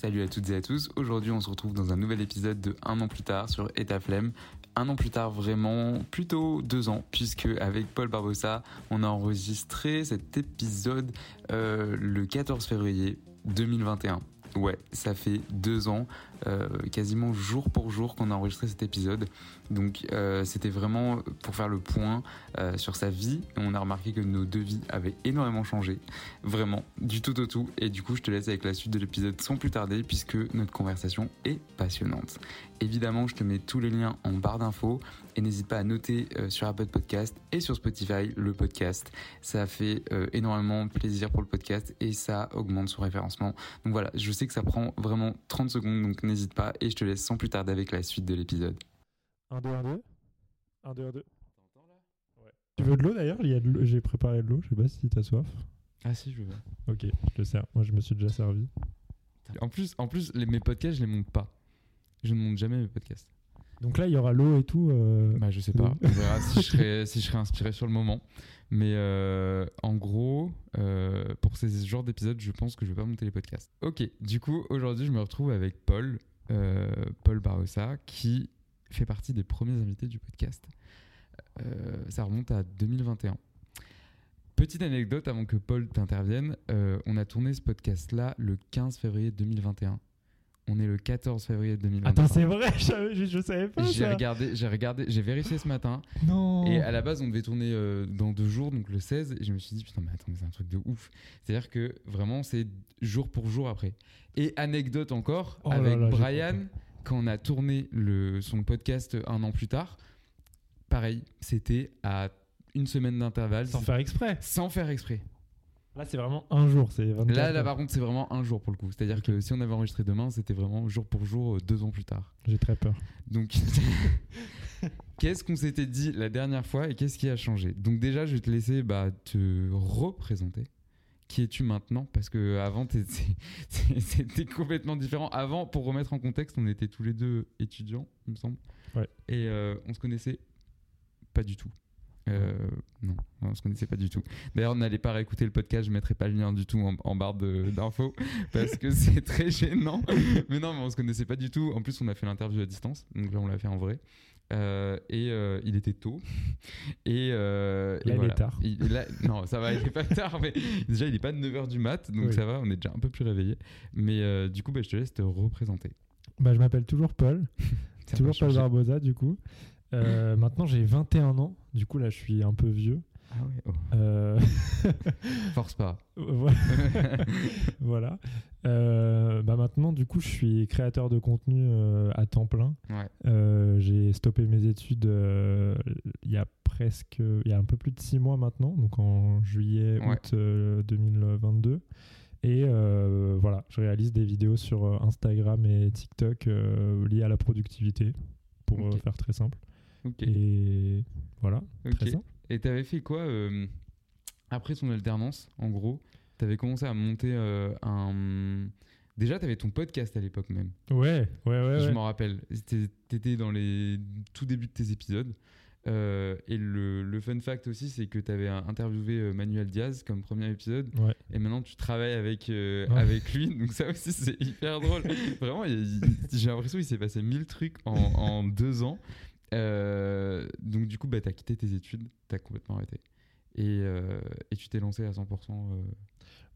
Salut à toutes et à tous. Aujourd'hui, on se retrouve dans un nouvel épisode de Un an plus tard sur Etaflemme. Un an plus tard, vraiment, plutôt deux ans, puisque avec Paul Barbossa, on a enregistré cet épisode euh, le 14 février 2021. Ouais, ça fait deux ans, euh, quasiment jour pour jour qu'on a enregistré cet épisode. Donc euh, c'était vraiment pour faire le point euh, sur sa vie. On a remarqué que nos deux vies avaient énormément changé, vraiment, du tout au tout. Et du coup, je te laisse avec la suite de l'épisode sans plus tarder, puisque notre conversation est passionnante. Évidemment, je te mets tous les liens en barre d'infos et n'hésite pas à noter sur Apple Podcast et sur Spotify le podcast. Ça fait énormément plaisir pour le podcast et ça augmente son référencement. Donc voilà, je sais que ça prend vraiment 30 secondes, donc n'hésite pas et je te laisse sans plus tarder avec la suite de l'épisode. 1, 2, 1, 2. 1, 2, 1, 2. Tu veux de l'eau d'ailleurs? J'ai préparé de l'eau, je sais pas si t'as soif. Ah si, je veux. Ok, je te sers. Moi je me suis déjà servi. En plus, en plus les, mes podcasts, je les monte pas. Je ne monte jamais mes podcasts. Donc là il y aura l'eau et tout. euh, Bah, je sais pas. On verra si, je serai, si je serai inspiré sur le moment. Mais euh, en gros, euh, pour ces genres d'épisodes, je pense que je vais pas monter les podcasts. Ok, du coup, aujourd'hui, je me retrouve avec Paul, euh, Paul Barossa, qui fait partie des premiers invités du podcast. Ça remonte à 2021. Petite anecdote avant que Paul t'intervienne, on a tourné ce podcast-là le 15 février 2021. On est le 14 février 2021. Attends, c'est vrai, je, savais- je, je savais pas J'ai regardé, j'ai regardé, j'ai vérifié ce matin. Non. Et à la base, on devait tourner euh, dans deux jours, donc le 16. Et je me suis dit, putain, mais attends, mais c'est un truc de ouf. C'est-à-dire que vraiment, c'est jour pour jour après. Et anecdote encore, Oh avec là, Brian, quand on a tourné le, son podcast un an plus tard, pareil, c'était à une semaine d'intervalle. Sans faire exprès. Sans faire exprès. Là c'est vraiment un jour, c'est 24 Là, là, par contre, c'est vraiment un jour pour le coup. C'est-à-dire que si on avait enregistré demain, c'était vraiment jour pour jour, euh, deux ans plus tard. J'ai très peur. Donc, qu'est-ce qu'on s'était dit la dernière fois et qu'est-ce qui a changé? Donc déjà, je vais te laisser bah, te représenter. Qui es-tu maintenant? Parce que avant, c'était complètement différent. Avant, pour remettre en contexte, on était tous les deux étudiants, il me semble. Ouais. Et euh, on se connaissait pas du tout. Euh, non, on se connaissait pas du tout. D'ailleurs, n'allez pas réécouter le podcast, je mettrai pas le lien du tout en, en barre d'infos parce que c'est très gênant. Mais non, mais on se connaissait pas du tout. En plus, on a fait l'interview à distance, donc là, on l'a fait en vrai. Euh, et euh, il était tôt. Et, euh, et Là, il est tard. Il- là- non, ça va, il est pas tard, mais déjà, il est pas de 9h du mat, donc Oui. ça va, on est déjà un peu plus réveillé. Mais du coup, bah, je te laisse te représenter. Bah je m'appelle toujours Paul. Toujours va Paul. Barbosa du coup. Euh, maintenant j'ai 21 ans. Du coup là je suis un peu vieux. Ah ouais, oh, Euh, force pas. voilà. Euh, bah maintenant, du coup, je suis créateur de contenu à temps plein. Ouais. J'ai stoppé mes études il y a presque, il y a un peu plus de six mois maintenant, donc en juillet, Ouais. août euh, 2022. Et euh, voilà, je réalise des vidéos sur Instagram et TikTok euh, liées à la productivité, pour faire très simple. Ok. Et voilà, ok. très simple. Et t'avais fait quoi euh, après ton alternance, en gros? T'avais commencé à monter euh, un. Déjà, t'avais ton podcast à l'époque même. Ouais, ouais, ouais. je ouais. m'en rappelle. T'étais- dans les tout débuts de tes épisodes. Euh, et le, le fun fact aussi, c'est que t'avais interviewé euh, Manuel Diaz comme premier épisode. Ouais. Et maintenant, tu travailles avec, euh, Ouais. avec lui. Donc, ça aussi, c'est hyper drôle. Vraiment, j'ai l'impression qu'il s'est passé mille trucs en, en deux ans. Euh, donc, du coup, bah, tu as quitté tes études, tu as complètement arrêté. Et, euh, et tu t'es lancé à 100% euh,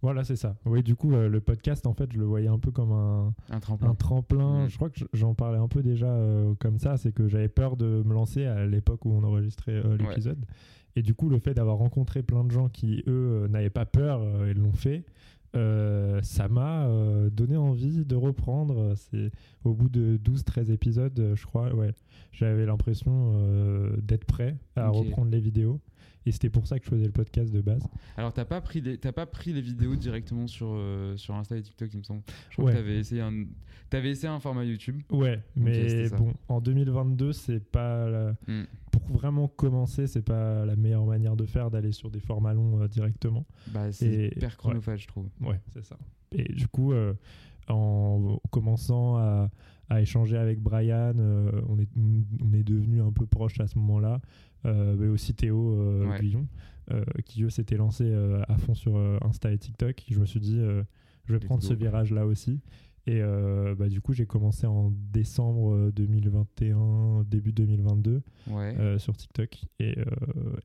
Voilà, c'est ça. Oui, du coup, le podcast, en fait, je le voyais un peu comme un, un tremplin. un tremplin. Mm. Je crois que j'en parlais un peu déjà comme ça. C'est que j'avais peur de me lancer à l'époque où on enregistrait l'épisode. Et du coup, le fait d'avoir rencontré plein de gens qui, eux, n'avaient pas peur et l'ont fait, ça m'a euh, donné envie de reprendre. C'est au bout de 12-13 épisodes, euh, je crois, ouais, j'avais l'impression euh, d'être prêt à reprendre les vidéos. Et c'était pour ça que je faisais le podcast de base. Alors, t'as pas, pris les- pas pris les vidéos directement sur, euh, sur Insta et TikTok, il me semble. Je crois Ouais. que t'avais essayé, un... avais essayé un format YouTube. Ouais, mais bon, en 2022, c'est pas la- Mm. Pour vraiment commencer, c'est pas la meilleure manière de faire d'aller sur des formats longs euh, directement. Bah, c'est hyper chronophage, je trouve. Ouais, c'est ça. Et du coup, euh, en commençant à, à échanger avec Brian, euh, on est on est devenu un peu proche à ce moment-là, mais aussi Théo Ouais. Guillon, qui eux s'était lancé à fond sur Insta et TikTok. Je me suis dit, je vais Let's prendre ce go. virage là aussi. Et euh, bah, du coup, j'ai commencé en décembre 2021, début 2022 ouais. sur TikTok. Et,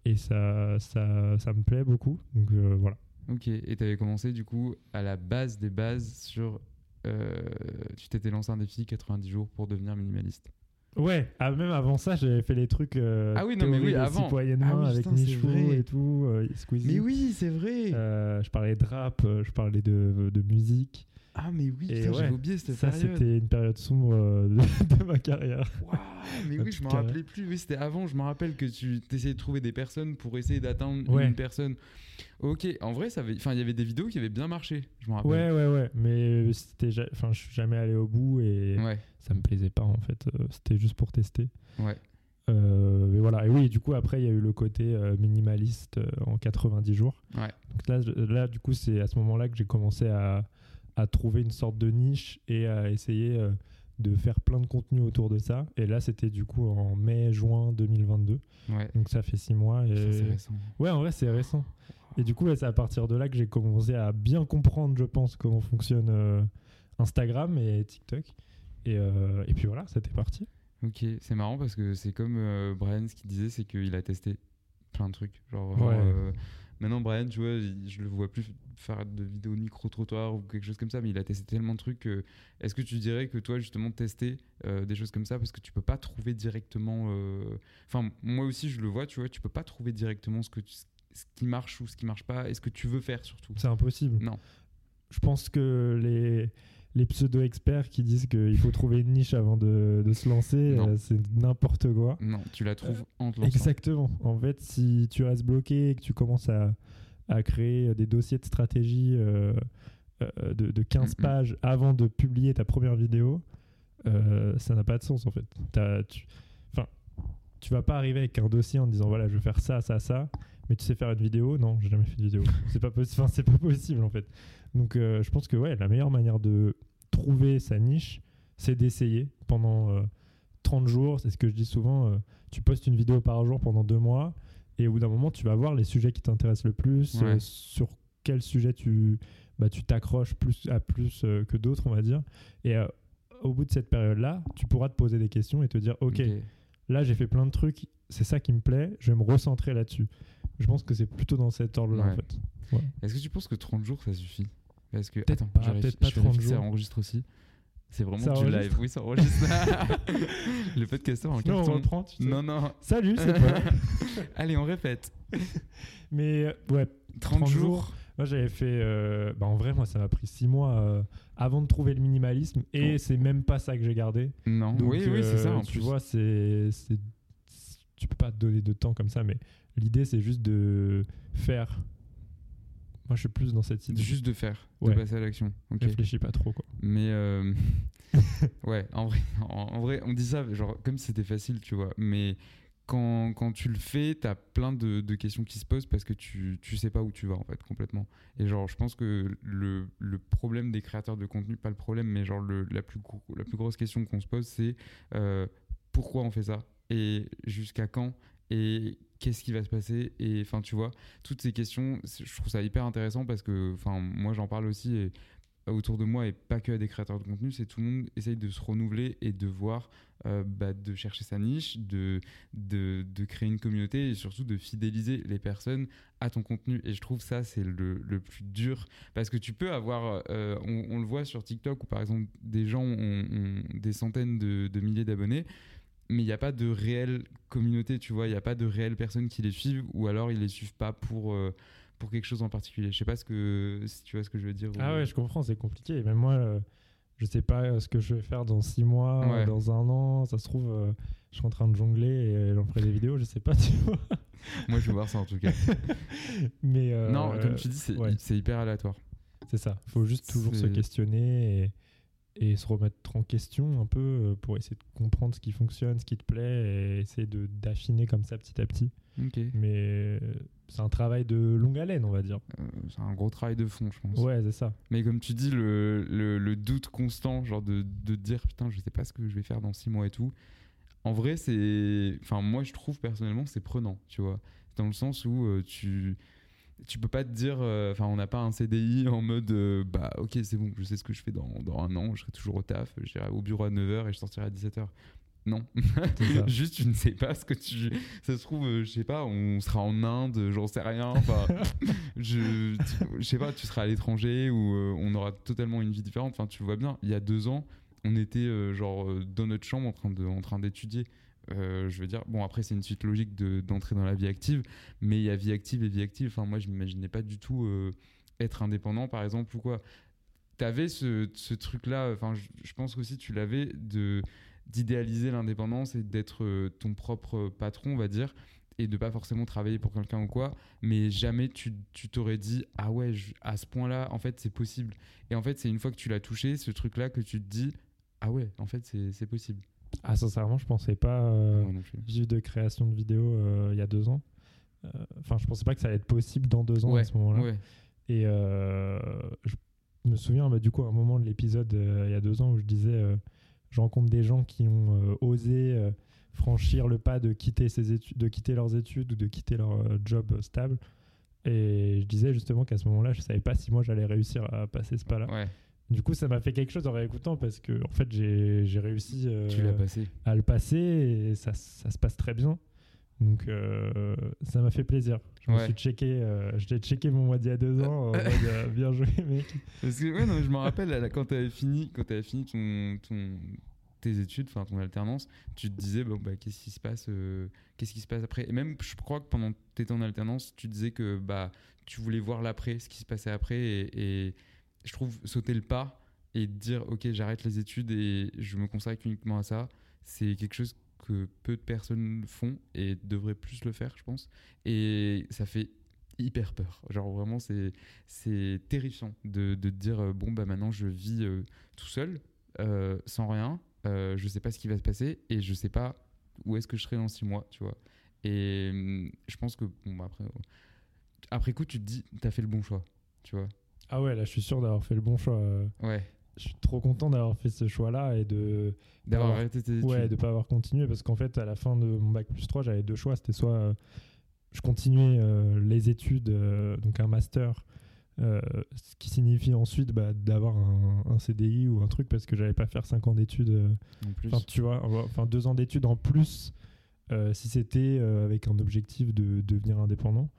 et ça, ça, ça me plaît beaucoup. Donc voilà. Ok, et tu avais commencé du coup à la base des bases sur. tu t'étais lancé un défi 90 jours pour devenir minimaliste. Ouais, ah, même avant ça, j'avais fait les trucs. Euh, ah oui, non, mais oui, avant. Ah avec Michou et tout, euh, Squeezie. Mais oui, c'est vrai. Euh, je parlais de rap, je parlais de, de musique. Ah, mais oui, j'avais oublié cette ça, période. Ça, c'était une période sombre de, ma carrière. Mais oui, je me rappelais plus. Oui, c'était avant. Je me rappelle que tu essayais de trouver des personnes pour essayer d'atteindre une personne. Ok, en vrai, ça enfin, il y avait des vidéos qui avaient bien marché. Je me rappelle. Ouais, ouais, ouais. Mais c'était, enfin, je suis jamais allé au bout et ouais. ça me plaisait pas en fait. Euh, c'était juste pour tester. Ouais. Euh, mais voilà. Et oui, du coup, après, il y a eu le côté euh, minimaliste en 90 jours. Ouais. Donc là, là, du coup, c'est à ce moment-là que j'ai commencé à à trouver une sorte de niche et à essayer euh, de faire plein de contenu autour de ça. Et là, c'était du coup en mai-juin 2022. Ouais. Donc ça fait six mois. Et... C'est récent. Ouais, en vrai, c'est récent. Et du coup, c'est à partir de là que j'ai commencé à bien comprendre, je pense, comment fonctionne euh, Instagram et TikTok. Et, euh, et puis voilà, c'était parti. Ok, c'est marrant parce que c'est comme Brian, ce qu'il disait, c'est qu'il a testé plein de trucs. Genre, ouais. Maintenant, Brian, tu vois, je le vois plus faire de vidéos micro-trottoir ou quelque chose comme ça, mais il a testé tellement de trucs. Est-ce que tu dirais que toi, justement, tester euh, des choses comme ça, parce que tu peux pas trouver directement. Euh, enfin, moi aussi, je le vois, tu vois, tu peux pas trouver directement ce, que ce qui marche ou ce qui marche pas, et ce que tu veux faire surtout. C'est impossible. Non. Je pense que les les pseudo-experts qui disent qu'il faut trouver une niche avant de, de se lancer, euh, c'est n'importe quoi. Non, tu la trouves en te lançant. Exactement. En fait, si tu restes bloqué et que tu commences à, à créer des dossiers de stratégie euh, euh, de, de, 15 pages avant de publier ta première vidéo, ça n'a pas de sens en fait. tu, enfin, tu vas pas arriver avec un dossier en disant voilà, je vais faire ça, ça, ça, mais tu sais faire une vidéo Non, j'ai jamais fait de vidéo. c'est pas, enfin, pas possible en fait. Donc je pense que ouais, la meilleure manière de trouver sa niche, c'est d'essayer pendant 30 euh, jours. C'est ce que je dis souvent. Euh, tu postes une vidéo par jour pendant deux mois et au bout d'un moment, tu vas voir les sujets qui t'intéressent le plus, euh, sur quel sujet tu bah, tu t'accroches plus à plus que d'autres, on va dire. Et au bout de cette période-là, tu pourras te poser des questions et te dire, ok, là j'ai fait plein de trucs, c'est ça qui me plaît, je vais me recentrer là-dessus. Je pense que c'est plutôt dans cet ordre-là en fait. Est-ce que tu penses que 30 jours ça suffit? Parce que, peut-être pas, peut-être pas 30 jours. Ça enregistre aussi. C'est vraiment du live. Oui, ça enregistre. le podcast en carton. Non, on reprend, tu. Non, non. Salut, c'est pas. Allez, on répète. Mais euh, ouais, 30, jours. Moi, j'avais fait. Euh, bah, en vrai, moi, ça m'a pris 6 mois euh, avant de trouver le minimalisme. Et oh. c'est même pas ça que j'ai gardé. Non, oui, oui, c'est ça. En tu vois, c'est. Tu peux pas te donner de temps comme ça, mais l'idée, c'est juste de faire moi, je suis plus dans cette idée. Juste de faire, de passer à l'action. Okay. Réfléchis pas trop, quoi. Mais euh, ouais, en vrai, en, vrai, on dit ça genre comme si c'était facile, tu vois. Mais quand, quand tu le fais, tu as plein de, de, questions qui se posent parce que tu, tu sais pas où tu vas, en fait, complètement. Et genre, je pense que le, le problème des créateurs de contenu, pas le problème, mais genre le, la, plus la plus grosse question qu'on se pose, c'est euh, pourquoi on fait ça et jusqu'à quand et qu'est-ce qui va se passer et enfin tu vois toutes ces questions je trouve ça hyper intéressant parce que enfin moi j'en parle aussi autour de moi et pas que à des créateurs de contenu c'est tout le monde essaye de se renouveler et de voir euh, bah, de chercher sa niche de, de, créer une communauté et surtout de fidéliser les personnes à ton contenu. Et je trouve ça c'est le, le, plus dur parce que tu peux avoir euh, on, le voit sur TikTok où par exemple des gens ont, des centaines de milliers d'abonnés mais il n'y a pas de réelle communauté, tu vois, il n'y a pas de réelles personnes qui les suivent, ou alors ils les suivent pas pour, euh, pour quelque chose en particulier. Je sais pas ce que, si tu vois ce que je veux dire. Ah ouais, je comprends, c'est compliqué. Même moi, euh, je sais pas euh, ce que je vais faire dans six mois, dans un an. Ça se trouve, je suis en train de jongler et j'en ferai des vidéos, je sais pas, tu vois. moi, je vais voir ça en tout cas. mais non, comme tu dis, c'est hyper aléatoire. C'est ça. Il faut juste toujours se questionner et et se remettre en question un peu euh, pour essayer de comprendre ce qui fonctionne, ce qui te plaît et essayer d'affiner comme ça petit à petit. Mais euh, c'est un travail de longue haleine, on va dire. Euh, c'est un gros travail de fond, je pense. Ouais, c'est ça. Mais comme tu dis, le, le, doute constant, genre de, de dire putain, je sais pas ce que je vais faire dans six mois et tout. En vrai, c'est. Enfin, moi, je trouve personnellement, c'est prenant, tu vois. Dans le sens où tu tu peux pas te dire, euh, enfin, on n'a pas un CDI en mode, euh, bah, ok, c'est bon, je sais ce que je fais dans, dans un an, je serai toujours au taf, j'irai au bureau à 9h et je sortirai à 17h. Non. Juste, tu ne sais pas ce que tu. Ça se trouve, euh, je sais pas, on sera en Inde, j'en sais rien. Enfin, je, je sais pas, tu seras à l'étranger ou on aura totalement une vie différente. Enfin, tu vois bien, il y a deux ans, on était genre dans notre chambre en train de, en train d'étudier. Euh, je veux dire, bon, après, c'est une suite logique d'entrer dans la vie active, mais il y a vie active et vie active. Enfin, moi, je m'imaginais pas du tout euh, être indépendant, par exemple, ou quoi. Tu avais ce, ce truc-là, enfin, je, pense aussi tu l'avais, d'idéaliser l'indépendance et d'être euh, ton propre patron, on va dire, et de pas forcément travailler pour quelqu'un ou quoi, mais jamais tu t'aurais dit, ah ouais, à ce point-là, en fait, c'est possible. Et en fait, c'est une fois que tu l'as touché, ce truc-là, que tu te dis, ah ouais, en fait, c'est possible. Ah, sincèrement, je pensais pas euh, vivre de création de vidéos euh, il y a deux ans. Euh, enfin, je pensais pas que ça allait être possible dans deux ans à ce moment-là. Et je me souviens, bah, du coup, à un moment de l'épisode il y a deux ans où je disais je rencontre des gens qui ont osé franchir le pas de quitter, ses études, de quitter leurs études ou de quitter leur job stable. Et je disais justement qu'à ce moment-là, je savais pas si moi j'allais réussir à passer ce pas-là. Ouais. Du coup, ça m'a fait quelque chose en réécoutant parce que en fait, j'ai réussi euh, à le passer et ça, ça, se passe très bien. Donc, euh, ça m'a fait plaisir. Je me suis checké, euh, j'ai checké mon mois d'il y a deux ans. bien joué, mec. Parce que, ouais, non, je me rappelle quand tu avais fini, quand avais fini ton, ton, tes études, enfin ton alternance, tu te disais, bon, bah, qu'est-ce qui se passe Qu'est-ce qui se passe après? Et même, je crois que pendant que tu étais en alternance, tu disais que bah, tu voulais voir l'après, ce qui se passait après et, et je trouve sauter le pas et dire ok j'arrête les études et je me consacre uniquement à ça, c'est quelque chose que peu de personnes font et devraient plus le faire je pense. Et ça fait hyper peur. Genre vraiment c'est c'est terrifiant de, de dire euh, bon bah maintenant je vis euh, tout seul euh, sans rien, je sais pas ce qui va se passer et je sais pas où est-ce que je serai dans six mois, tu vois. Et hum, je pense que bon bah, après après coup tu te dis t'as fait le bon choix, tu vois. Ah ouais, là, je suis sûr d'avoir fait le bon choix. Ouais. Je suis trop content d'avoir fait ce choix-là et de. D'avoir arrêté tes études. Ouais, de pas avoir continué parce qu'en fait, à la fin de mon bac plus 3, j'avais deux choix. C'était soit euh, je continuais euh, les études, euh, donc un master, ce qui signifie ensuite bah, d'avoir un, CDI ou un truc parce que j'allais pas faire 5 ans d'études. Enfin, tu vois, enfin deux ans d'études en plus si c'était avec un objectif de devenir indépendant.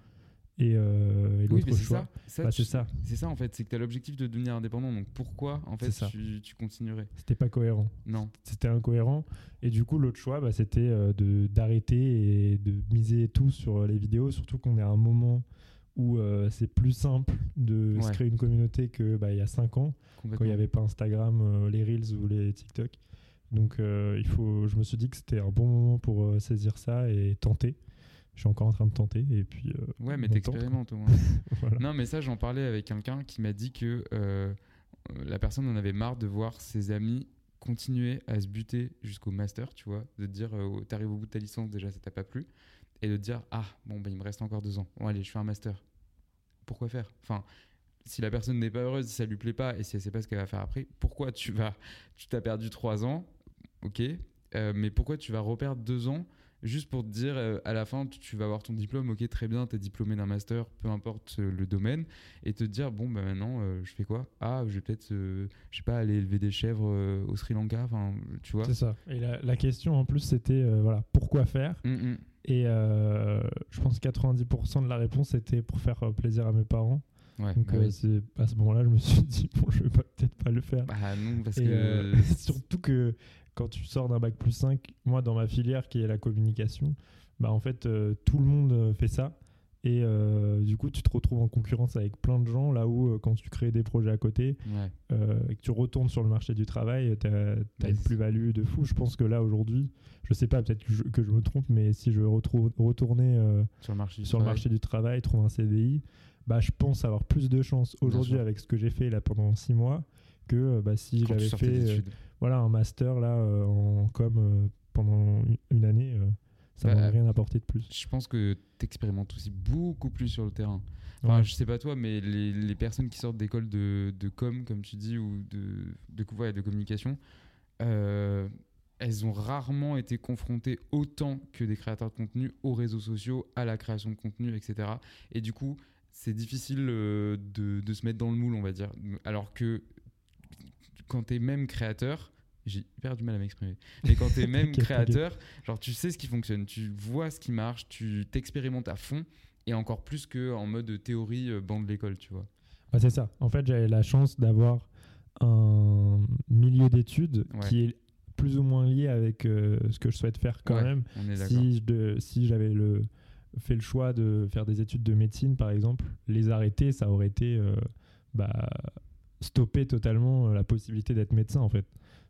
Et, euh, oui, c'est ça. Bah, c'est ça. C'est ça en fait, c'est que tu as l'objectif de devenir indépendant. Donc pourquoi en fait tu, tu, continuerais? C'était pas cohérent. Non. C'était incohérent. Et du coup, l'autre choix, bah, c'était euh, de d'arrêter et de miser tout sur les vidéos. Surtout qu'on est à un moment où euh, c'est plus simple de se créer une communauté que bah, il y a 5 ans, quand il n'y avait pas Instagram, euh, les Reels ou les TikTok. Donc il faut, je me suis dit que c'était un bon moment pour saisir ça et tenter je suis encore en train de tenter et puis euh, ouais mais t'expérimentes non mais ça j'en parlais avec quelqu'un qui m'a dit que euh, la personne en avait marre de voir ses amis continuer à se buter jusqu'au master tu vois. De dire euh, t'arrives au bout de ta licence déjà ça t'a pas plu. Et de dire ah bon bah il me reste encore deux ans. Bon allez je fais un master pourquoi faire? Enfin si la personne n'est pas heureuse si ça lui plaît pas et si elle sait pas ce qu'elle va faire après pourquoi tu vas tu t'as perdu trois ans? Ok. Mais pourquoi tu vas reperdre deux ans juste pour te dire euh, à la fin tu, vas avoir ton diplôme ok très bien tu es diplômé d'un master peu importe euh, le domaine et te dire bon bah maintenant euh, je fais quoi? Ah je vais peut-être je sais pas aller élever des chèvres au Sri Lanka enfin tu vois. C'est ça. Et la, question en plus c'était voilà pourquoi faire? Mm, mm. et je pense que 90% de la réponse était pour faire plaisir à mes parents. Donc bah à ce moment-là, je me suis dit bon, je vais peut-être pas le faire. Bah non, parce que surtout que quand tu sors d'un bac plus 5, moi dans ma filière qui est la communication, bah en fait euh, tout le monde euh, fait ça. Et euh, du coup, tu te retrouves en concurrence avec plein de gens, là où quand tu crées des projets à côté et que tu retournes sur le marché du travail, tu as, une plus-value de fou. Je pense que là, aujourd'hui, je sais pas, peut-être que, je me trompe, mais si je veux retourner sur, le marché, sur le marché du travail, trouver un CDI, bah, je pense avoir plus de chances aujourd'hui avec ce que j'ai fait là pendant six mois que bah, si j'avais fait voilà, un master là euh, en com euh, pendant une année, euh, ça bah, rien apporté de plus. Je pense que tu expérimentes aussi beaucoup plus sur le terrain. Enfin, je sais pas toi, mais les, les personnes qui sortent d'école de, de, com, comme tu dis, ou de, de, ouais, de communication, elles ont rarement été confrontées autant que des créateurs de contenu aux réseaux sociaux, à la création de contenu, etc. Et du coup, c'est difficile de, de, se mettre dans le moule, on va dire. Alors que quand tu es même créateur, j'ai hyper du mal à m'exprimer. Mais quand tu es même créateur, genre tu sais ce qui fonctionne, tu vois ce qui marche, tu t'expérimentes à fond et encore plus que en mode théorie euh, bande de l'école, tu vois. c'est ça. En fait, j'avais la chance d'avoir un milieu d'études qui est plus ou moins lié avec euh, ce que je souhaite faire quand même. si, si j'avais le, fait le choix de faire des études de médecine, par exemple, les arrêter, ça aurait été euh, bah, stopper totalement la possibilité d'être médecin, en fait.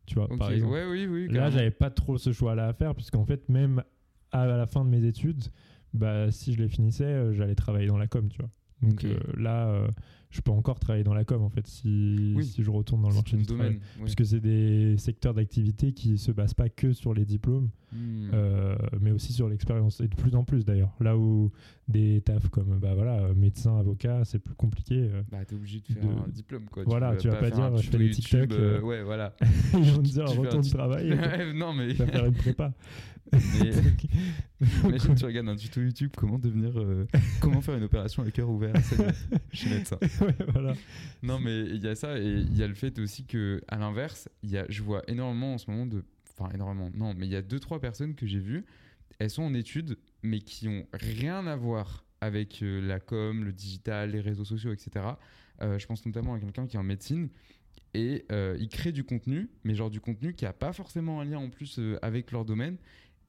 Tu vois, par exemple. oui, oui, Là, j'avais pas trop ce choix-là à faire, puisqu'en fait, même à la fin de mes études, bah, si je les finissais, euh, j'allais travailler dans la com, tu vois. Donc euh, là, euh, je peux encore travailler dans la com en fait si, si je retourne dans le marché du domaine, travail. Puisque c'est des secteurs d'activité qui se basent pas que sur les diplômes, hmm. euh, mais aussi sur l'expérience. Et de plus en plus d'ailleurs. Là où des tafs comme bah, voilà, médecin, avocat, c'est plus compliqué. bah, t'es obligé de faire un diplôme quoi. Voilà, tu, vas pas, dire je fais des TikTok. ouais, voilà. Ils vont te dire retourne du travail. non, mais. Tu vas faire une prépa. Mais... Imagine, tu regardes un tuto YouTube comment devenir. comment faire une opération à cœur ouvert. Je suis médecin. voilà. Non, mais il y a ça et il y a le fait aussi que, à l'inverse, il y a, je vois énormément en ce moment de. Enfin, énormément, non, mais il y a deux, trois personnes que j'ai vues. Elles sont en études, mais qui ont rien à voir avec euh, la com, le digital, les réseaux sociaux, etc. Euh, je pense notamment à quelqu'un qui est en médecine et euh, il crée du contenu, mais genre du contenu qui a pas forcément un lien en plus avec leur domaine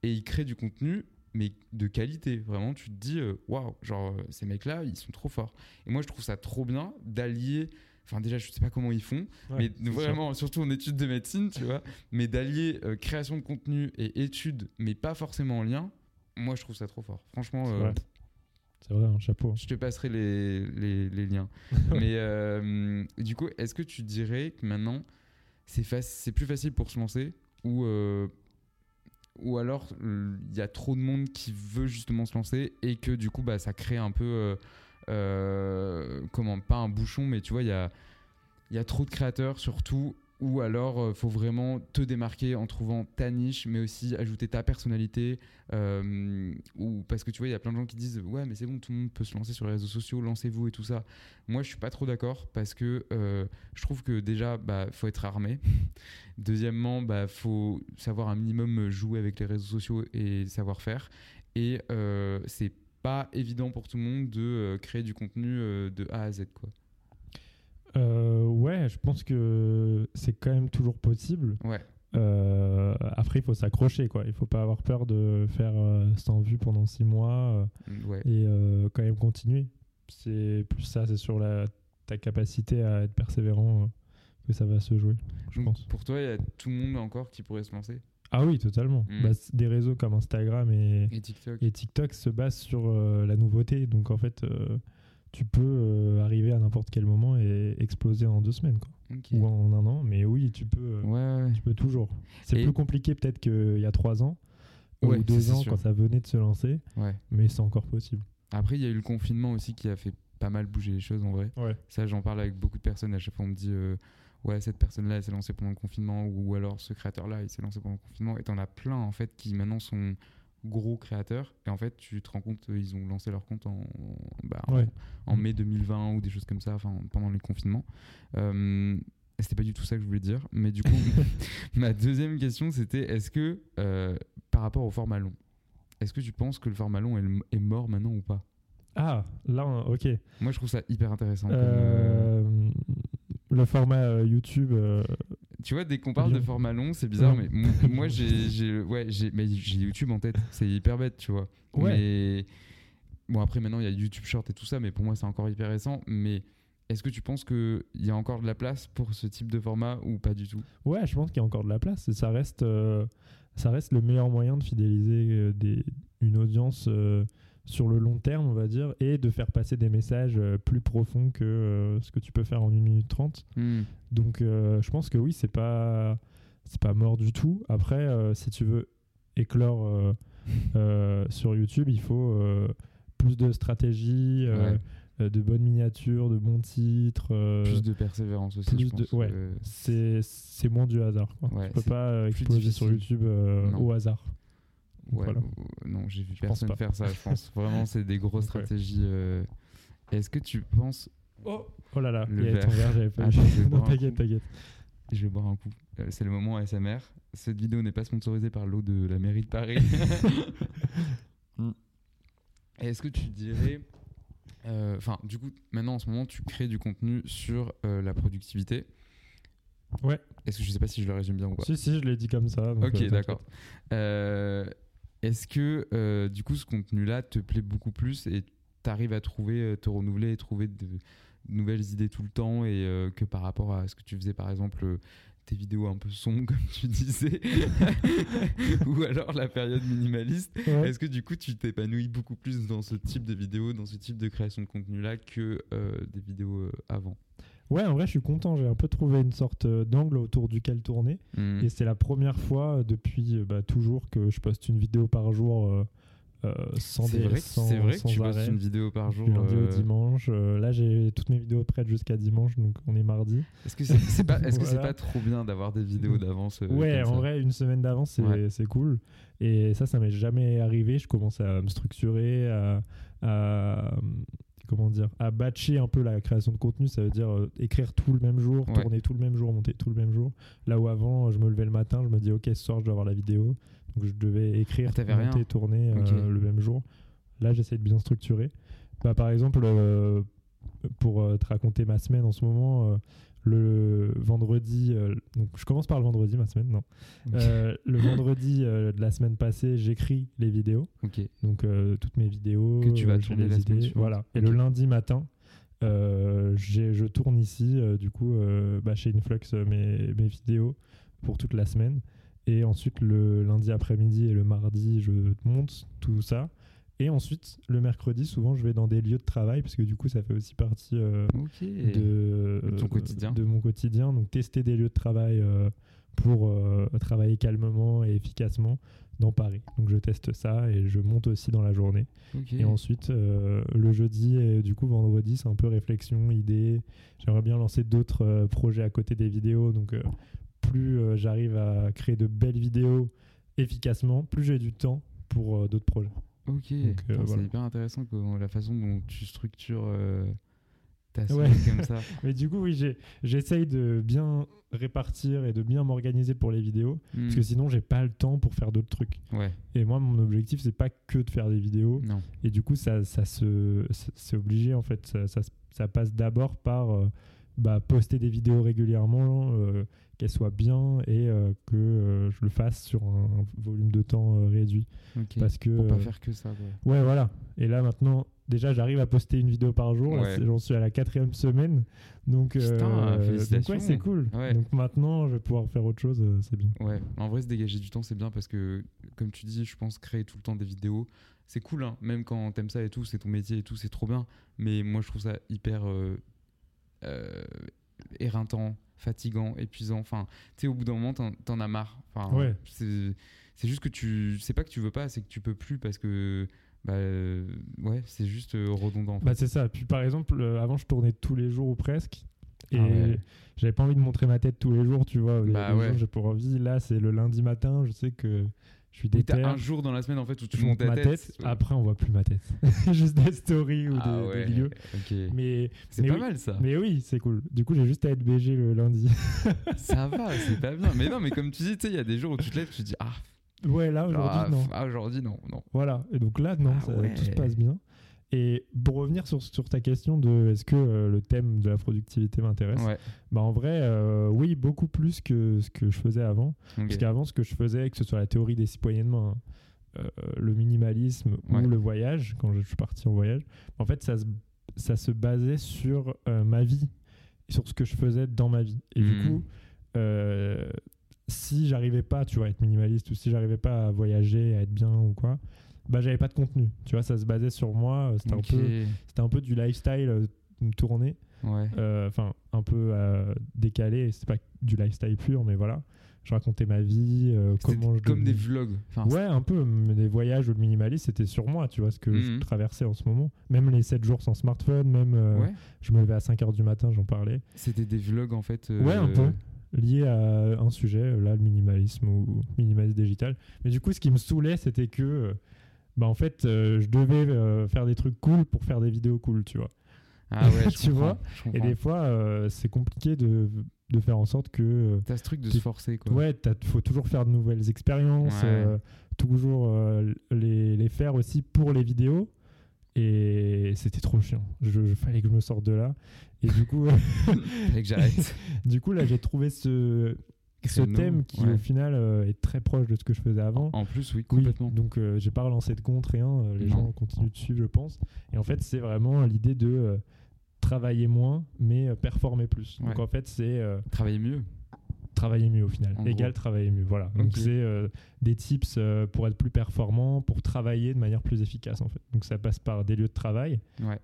et il crée du contenu mais de qualité. Vraiment, tu te dis, euh, waouh, genre, euh, ces mecs-là, ils sont trop forts. Et moi, je trouve ça trop bien d'allier. Enfin, déjà, je sais pas comment ils font, mais vraiment, surtout en études de médecine, tu vois, mais d'allier euh, création de contenu et études, mais pas forcément en lien, moi, je trouve ça trop fort. Franchement. C'est vrai, un chapeau. Je te passerai les, les, les liens. mais du coup, est-ce que tu dirais que maintenant, c'est plus facile pour se lancer ou ou alors il y a trop de monde qui veut justement se lancer et que du coup bah, ça crée un peu euh, euh, comment pas un bouchon mais tu vois il y a, y a trop de créateurs surtout ou alors euh, faut vraiment te démarquer en trouvant ta niche mais aussi ajouter ta personnalité euh, ou parce que tu vois il y a plein de gens qui disent ouais mais c'est bon tout le monde peut se lancer sur les réseaux sociaux lancez-vous et tout ça. Moi je suis pas trop d'accord parce que euh, je trouve que déjà bah faut être armé. Deuxièmement bah faut savoir un minimum jouer avec les réseaux sociaux et savoir faire. Et c'est pas évident pour tout le monde de créer du contenu de A à Z quoi euh, ouais, je pense que c'est quand même toujours possible. Ouais. Euh, après, il faut s'accrocher, quoi. Il faut pas avoir peur de faire 100 euh, vues pendant 6 mois et quand même continuer. C'est plus ça, c'est sur la, ta capacité à être persévérant que ça va se jouer, je pense. Pour toi, il y a tout le monde encore qui pourrait se lancer? Ah oui, totalement. Hmm. Bah, des réseaux comme Instagram et, et, TikTok. et TikTok se basent sur la nouveauté. Donc en fait, tu peux euh, arriver à n'importe quel moment et exploser en deux semaines quoi. ou en un an. Mais oui tu peux euh, tu peux toujours. C'est plus compliqué peut-être qu'il y a trois ans ou deux ans quand ça venait de se lancer. Mais c'est encore possible. Après il y a eu le confinement aussi qui a fait pas mal bouger les choses en vrai. Ça j'en parle avec beaucoup de personnes. À chaque fois on me dit euh, ouais cette personne là elle s'est lancée pendant le confinement ou alors ce créateur là il s'est lancé pendant le confinement et t'en as plein en fait qui maintenant sont gros créateurs. Et en fait, tu te rends compte, ils ont lancé leur compte en, bah, en, mai 2020 ou des choses comme ça, enfin, pendant les confinements. Euh, c'était pas du tout ça que je voulais dire. Mais du coup, ma deuxième question, c'était est-ce que, euh, par rapport au format long, est-ce que tu penses que le format long est, mort maintenant ou pas? Ah, là, ok. Moi, je trouve ça hyper intéressant. Euh, le format YouTube tu vois, dès qu'on parle de format long, c'est bizarre, mais moi, j'ai ouais, YouTube en tête. C'est hyper bête, tu vois. Mais bon, après, maintenant, il y a YouTube Short et tout ça, mais pour moi, c'est encore hyper récent. Mais est-ce que tu penses qu'il y a encore de la place pour ce type de format ou pas du tout? Ouais, je pense qu'il y a encore de la place. ça reste, euh, ça reste le meilleur moyen de fidéliser euh, des, une audience. Euh, sur le long terme, on va dire, et de faire passer des messages euh, plus profonds que euh, ce que tu peux faire en 1 minute 30. Hmm. Donc euh, je pense que oui, c'est pas c'est pas mort du tout. Après, si tu veux éclore sur YouTube, il faut plus de stratégie, de bonnes miniatures, de bons titres. plus de persévérance aussi. Plus de, ouais, c'est moins du hasard. Quoi. Ouais, tu peux pas exploser sur YouTube au hasard. Ouais, non, j'ai vu personne faire ça. Je pense vraiment c'est des grosses stratégies. Euh, Est-ce que tu penses. Oh, oh là là, Le il y ton verre. verre, j'avais pas je vais non, t'inquiète, t'inquiète. Je vais boire un coup. Euh, C'est le moment ASMR. Cette vidéo n'est pas sponsorisée par l'eau de la mairie de Paris. Mm. Est-ce que tu dirais. euh, Enfin, du coup, maintenant en ce moment, tu crées du contenu sur euh, la productivité. Ouais. Est-ce que je sais pas si je le résume bien ou pas? Si, si, je l'ai dit comme ça. donc, Ok, euh, d'accord. Est-ce que euh, du coup ce contenu-là te plaît beaucoup plus et t'arrives à trouver, euh, te renouveler et trouver de, de nouvelles idées tout le temps et euh, que par rapport à ce que tu faisais par exemple euh, tes vidéos un peu sombres comme tu disais ou alors la période minimaliste Ouais. est-ce que du coup tu t'épanouis beaucoup plus dans ce type de vidéos dans ce type de création de contenu là que des vidéos avant? Ouais, en vrai, je suis content. J'ai un peu trouvé une sorte euh, d'angle autour duquel tourner. Hmm. Et c'est la première fois euh, depuis euh, bah, toujours que je poste une vidéo par jour euh, euh, sans c'est vrai, sans- c'est vrai que tu postes arrêt. une vidéo par jour Du lundi euh, au dimanche. Euh, là, j'ai toutes mes vidéos prêtes jusqu'à dimanche, donc on est mardi. Est-ce que c'est c'est pas, est-ce que c'est Voilà. pas trop bien d'avoir des vidéos d'avance ouais, en vrai, une semaine d'avance, c'est Ouais. c'est cool. Et ça, ça m'est jamais arrivé. Je commence à me structurer, à, à- comment dire, à batcher un peu la création de contenu. Ça veut dire euh, écrire tout le même jour, Ouais. tourner tout le même jour, monter tout le même jour. Là où avant, je me levais le matin, je me dis, ok, ce soir, je dois avoir la vidéo. Donc je devais écrire, Ah, monter, rien tourner euh, le même jour. Là, j'essaie de bien structurer. Bah, par exemple, euh, pour te raconter ma semaine en ce moment, le vendredi, euh, donc je commence par le vendredi, ma semaine, non. Euh, le vendredi euh, de la semaine passée, j'écris les vidéos, donc toutes mes vidéos. Que tu vas tourner les idées. Voilà. Et le lundi matin, je tourne ici, du coup, bah, chez Influx, mes, mes vidéos pour toute la semaine. Et ensuite, le lundi après-midi et le mardi, je monte tout ça. Et ensuite, le mercredi, souvent, je vais dans des lieux de travail, parce que du coup, ça fait aussi partie euh, de, De ton quotidien. de mon quotidien. Donc, tester des lieux de travail euh, pour euh, travailler calmement et efficacement dans Paris. Donc, je teste ça et je monte aussi dans la journée. Et ensuite, le jeudi et du coup, vendredi, c'est un peu réflexion, idée. J'aimerais bien lancer d'autres projets à côté des vidéos. Donc, plus j'arrive à créer de belles vidéos efficacement, plus j'ai du temps pour d'autres projets. Ok. euh, voilà. C'est hyper intéressant comment- la façon dont tu structures euh, ta Ouais. semaine comme ça. Mais du coup, oui, j'essaye de bien répartir et de bien m'organiser pour les vidéos. Parce que Hmm. sinon, j'ai pas le temps pour faire d'autres trucs. Ouais. Et moi, mon objectif, c'est pas que de faire des vidéos. Non. Et du coup, ça, ça se, c'est- c'est obligé en fait. Ça, ça, ça passe d'abord par euh, bah, poster des vidéos régulièrement, qu'elles soient bien et euh, que euh, je le fasse sur un volume de temps euh, réduit. Ok. Parce que Pour pas faire que ça. quoi. ouais, voilà. Et là maintenant, déjà, j'arrive à poster une vidéo par jour. Ouais. J'en suis à la quatrième semaine, donc Putain, euh, donc félicitations. ouais, c'est cool. Ouais. Donc maintenant, je vais pouvoir faire autre chose. euh, c'est bien. Ouais, en vrai, se dégager du temps, c'est bien parce que, comme tu dis, je pense créer tout le temps des vidéos, c'est cool, hein. même quand t'aimes ça et tout, c'est ton métier et tout, c'est trop bien. Mais moi, je trouve ça hyper euh, euh, éreintant, fatigant, épuisant. Enfin, tu sais, au bout d'un moment, t'en, t'en as marre. Enfin, Ouais. c'est, juste que tu. C'est pas que tu veux pas, c'est que tu peux plus parce que. Bah, euh, ouais, c'est juste euh, redondant. en fait. Bah, c'est ça. Puis par exemple, avant, je tournais tous les jours ou presque. Et Ah ouais. j'avais pas envie de montrer ma tête tous les jours, tu vois. A Bah ouais. j'ai pas envie. Là, c'est le lundi matin, je sais que je suis t'as un jour dans la semaine en fait où tu montes ta ma tête. Après, on voit plus ma tête. juste des stories ou Ah des, ouais, des ok. Mais, C'est pas oui. mal ça. mais oui, c'est cool. Du coup, j'ai juste à être BG le lundi. Ça va, c'est pas bien. Mais non, mais comme tu dis, tu sais, il y a des jours où tu te lèves, tu te dis ah, ouais, là, aujourd'hui, ah, non. ah, aujourd'hui non, non. Voilà, et donc là, non, Ah ça- ouais. tout se passe bien. Et pour revenir sur, sur ta question de est-ce que euh, le thème de la productivité m'intéresse, Ouais. bah en vrai, euh, oui, beaucoup plus que ce que je faisais avant. Parce qu'avant, ce que je faisais, que ce soit la théorie des main, hein, euh, le minimalisme Ouais. ou le voyage, quand je suis parti en voyage, en fait, ça se, ça se basait sur euh, ma vie, sur ce que je faisais dans ma vie. Et du Mhm. coup, si j'arrivais pas, tu vois, à être minimaliste ou si j'arrivais pas à voyager, à être bien ou quoi, bah j'avais pas de contenu. Tu vois, ça se basait sur moi. C'était Ok. un peu, c'était un peu du lifestyle euh, tourné, Ouais. euh, enfin un peu euh, décalé. C'est pas du lifestyle pur, mais voilà. Je racontais ma vie, euh, C'était comment je comme des vlogs. Enfin, Ouais, un peu. Les voyages ou le minimalisme, c'était sur moi, tu vois, ce que je Mhm. traversais en ce moment. Même les 7 jours sans smartphone, même euh, ouais. je me levais à 5h du matin, j'en parlais. C'était des vlogs en fait. euh, Ouais, un peu. Lié à un sujet, euh, là, le minimalisme ou minimalisme digital. Mais du coup, ce qui me saoulait, c'était que, euh, bah, en fait, euh, je devais euh, faire des trucs cool pour faire des vidéos cool, tu vois. Ah ouais, tu vois Et des fois, euh, c'est compliqué de, de faire en sorte que. T'as ce truc de se forcer, quoi. Ouais, il faut toujours faire de nouvelles expériences, Ouais. euh, toujours euh, les, les faire aussi pour les vidéos. Et c'était trop chiant. Je, je- fallait que je me sorte de là. Et du coup, Fallait que j'arrête. du coup là, j'ai trouvé ce, ce thème qui, ouais. au final, euh, est très proche de ce que je faisais avant. En plus, oui, Oui, complètement. donc euh, j'ai pas relancé de compte, rien. euh, les Non. gens continuent de suivre, je pense. Et en fait, c'est vraiment l'idée de euh, travailler moins, mais performer plus. Donc en fait, c'est Travailler mieux. travailler mieux au final. En Égal gros. travailler mieux. Voilà. Donc c'est des tips pour être plus performant, pour travailler de manière plus efficace en fait. Donc ça passe par des lieux de travail Ouais.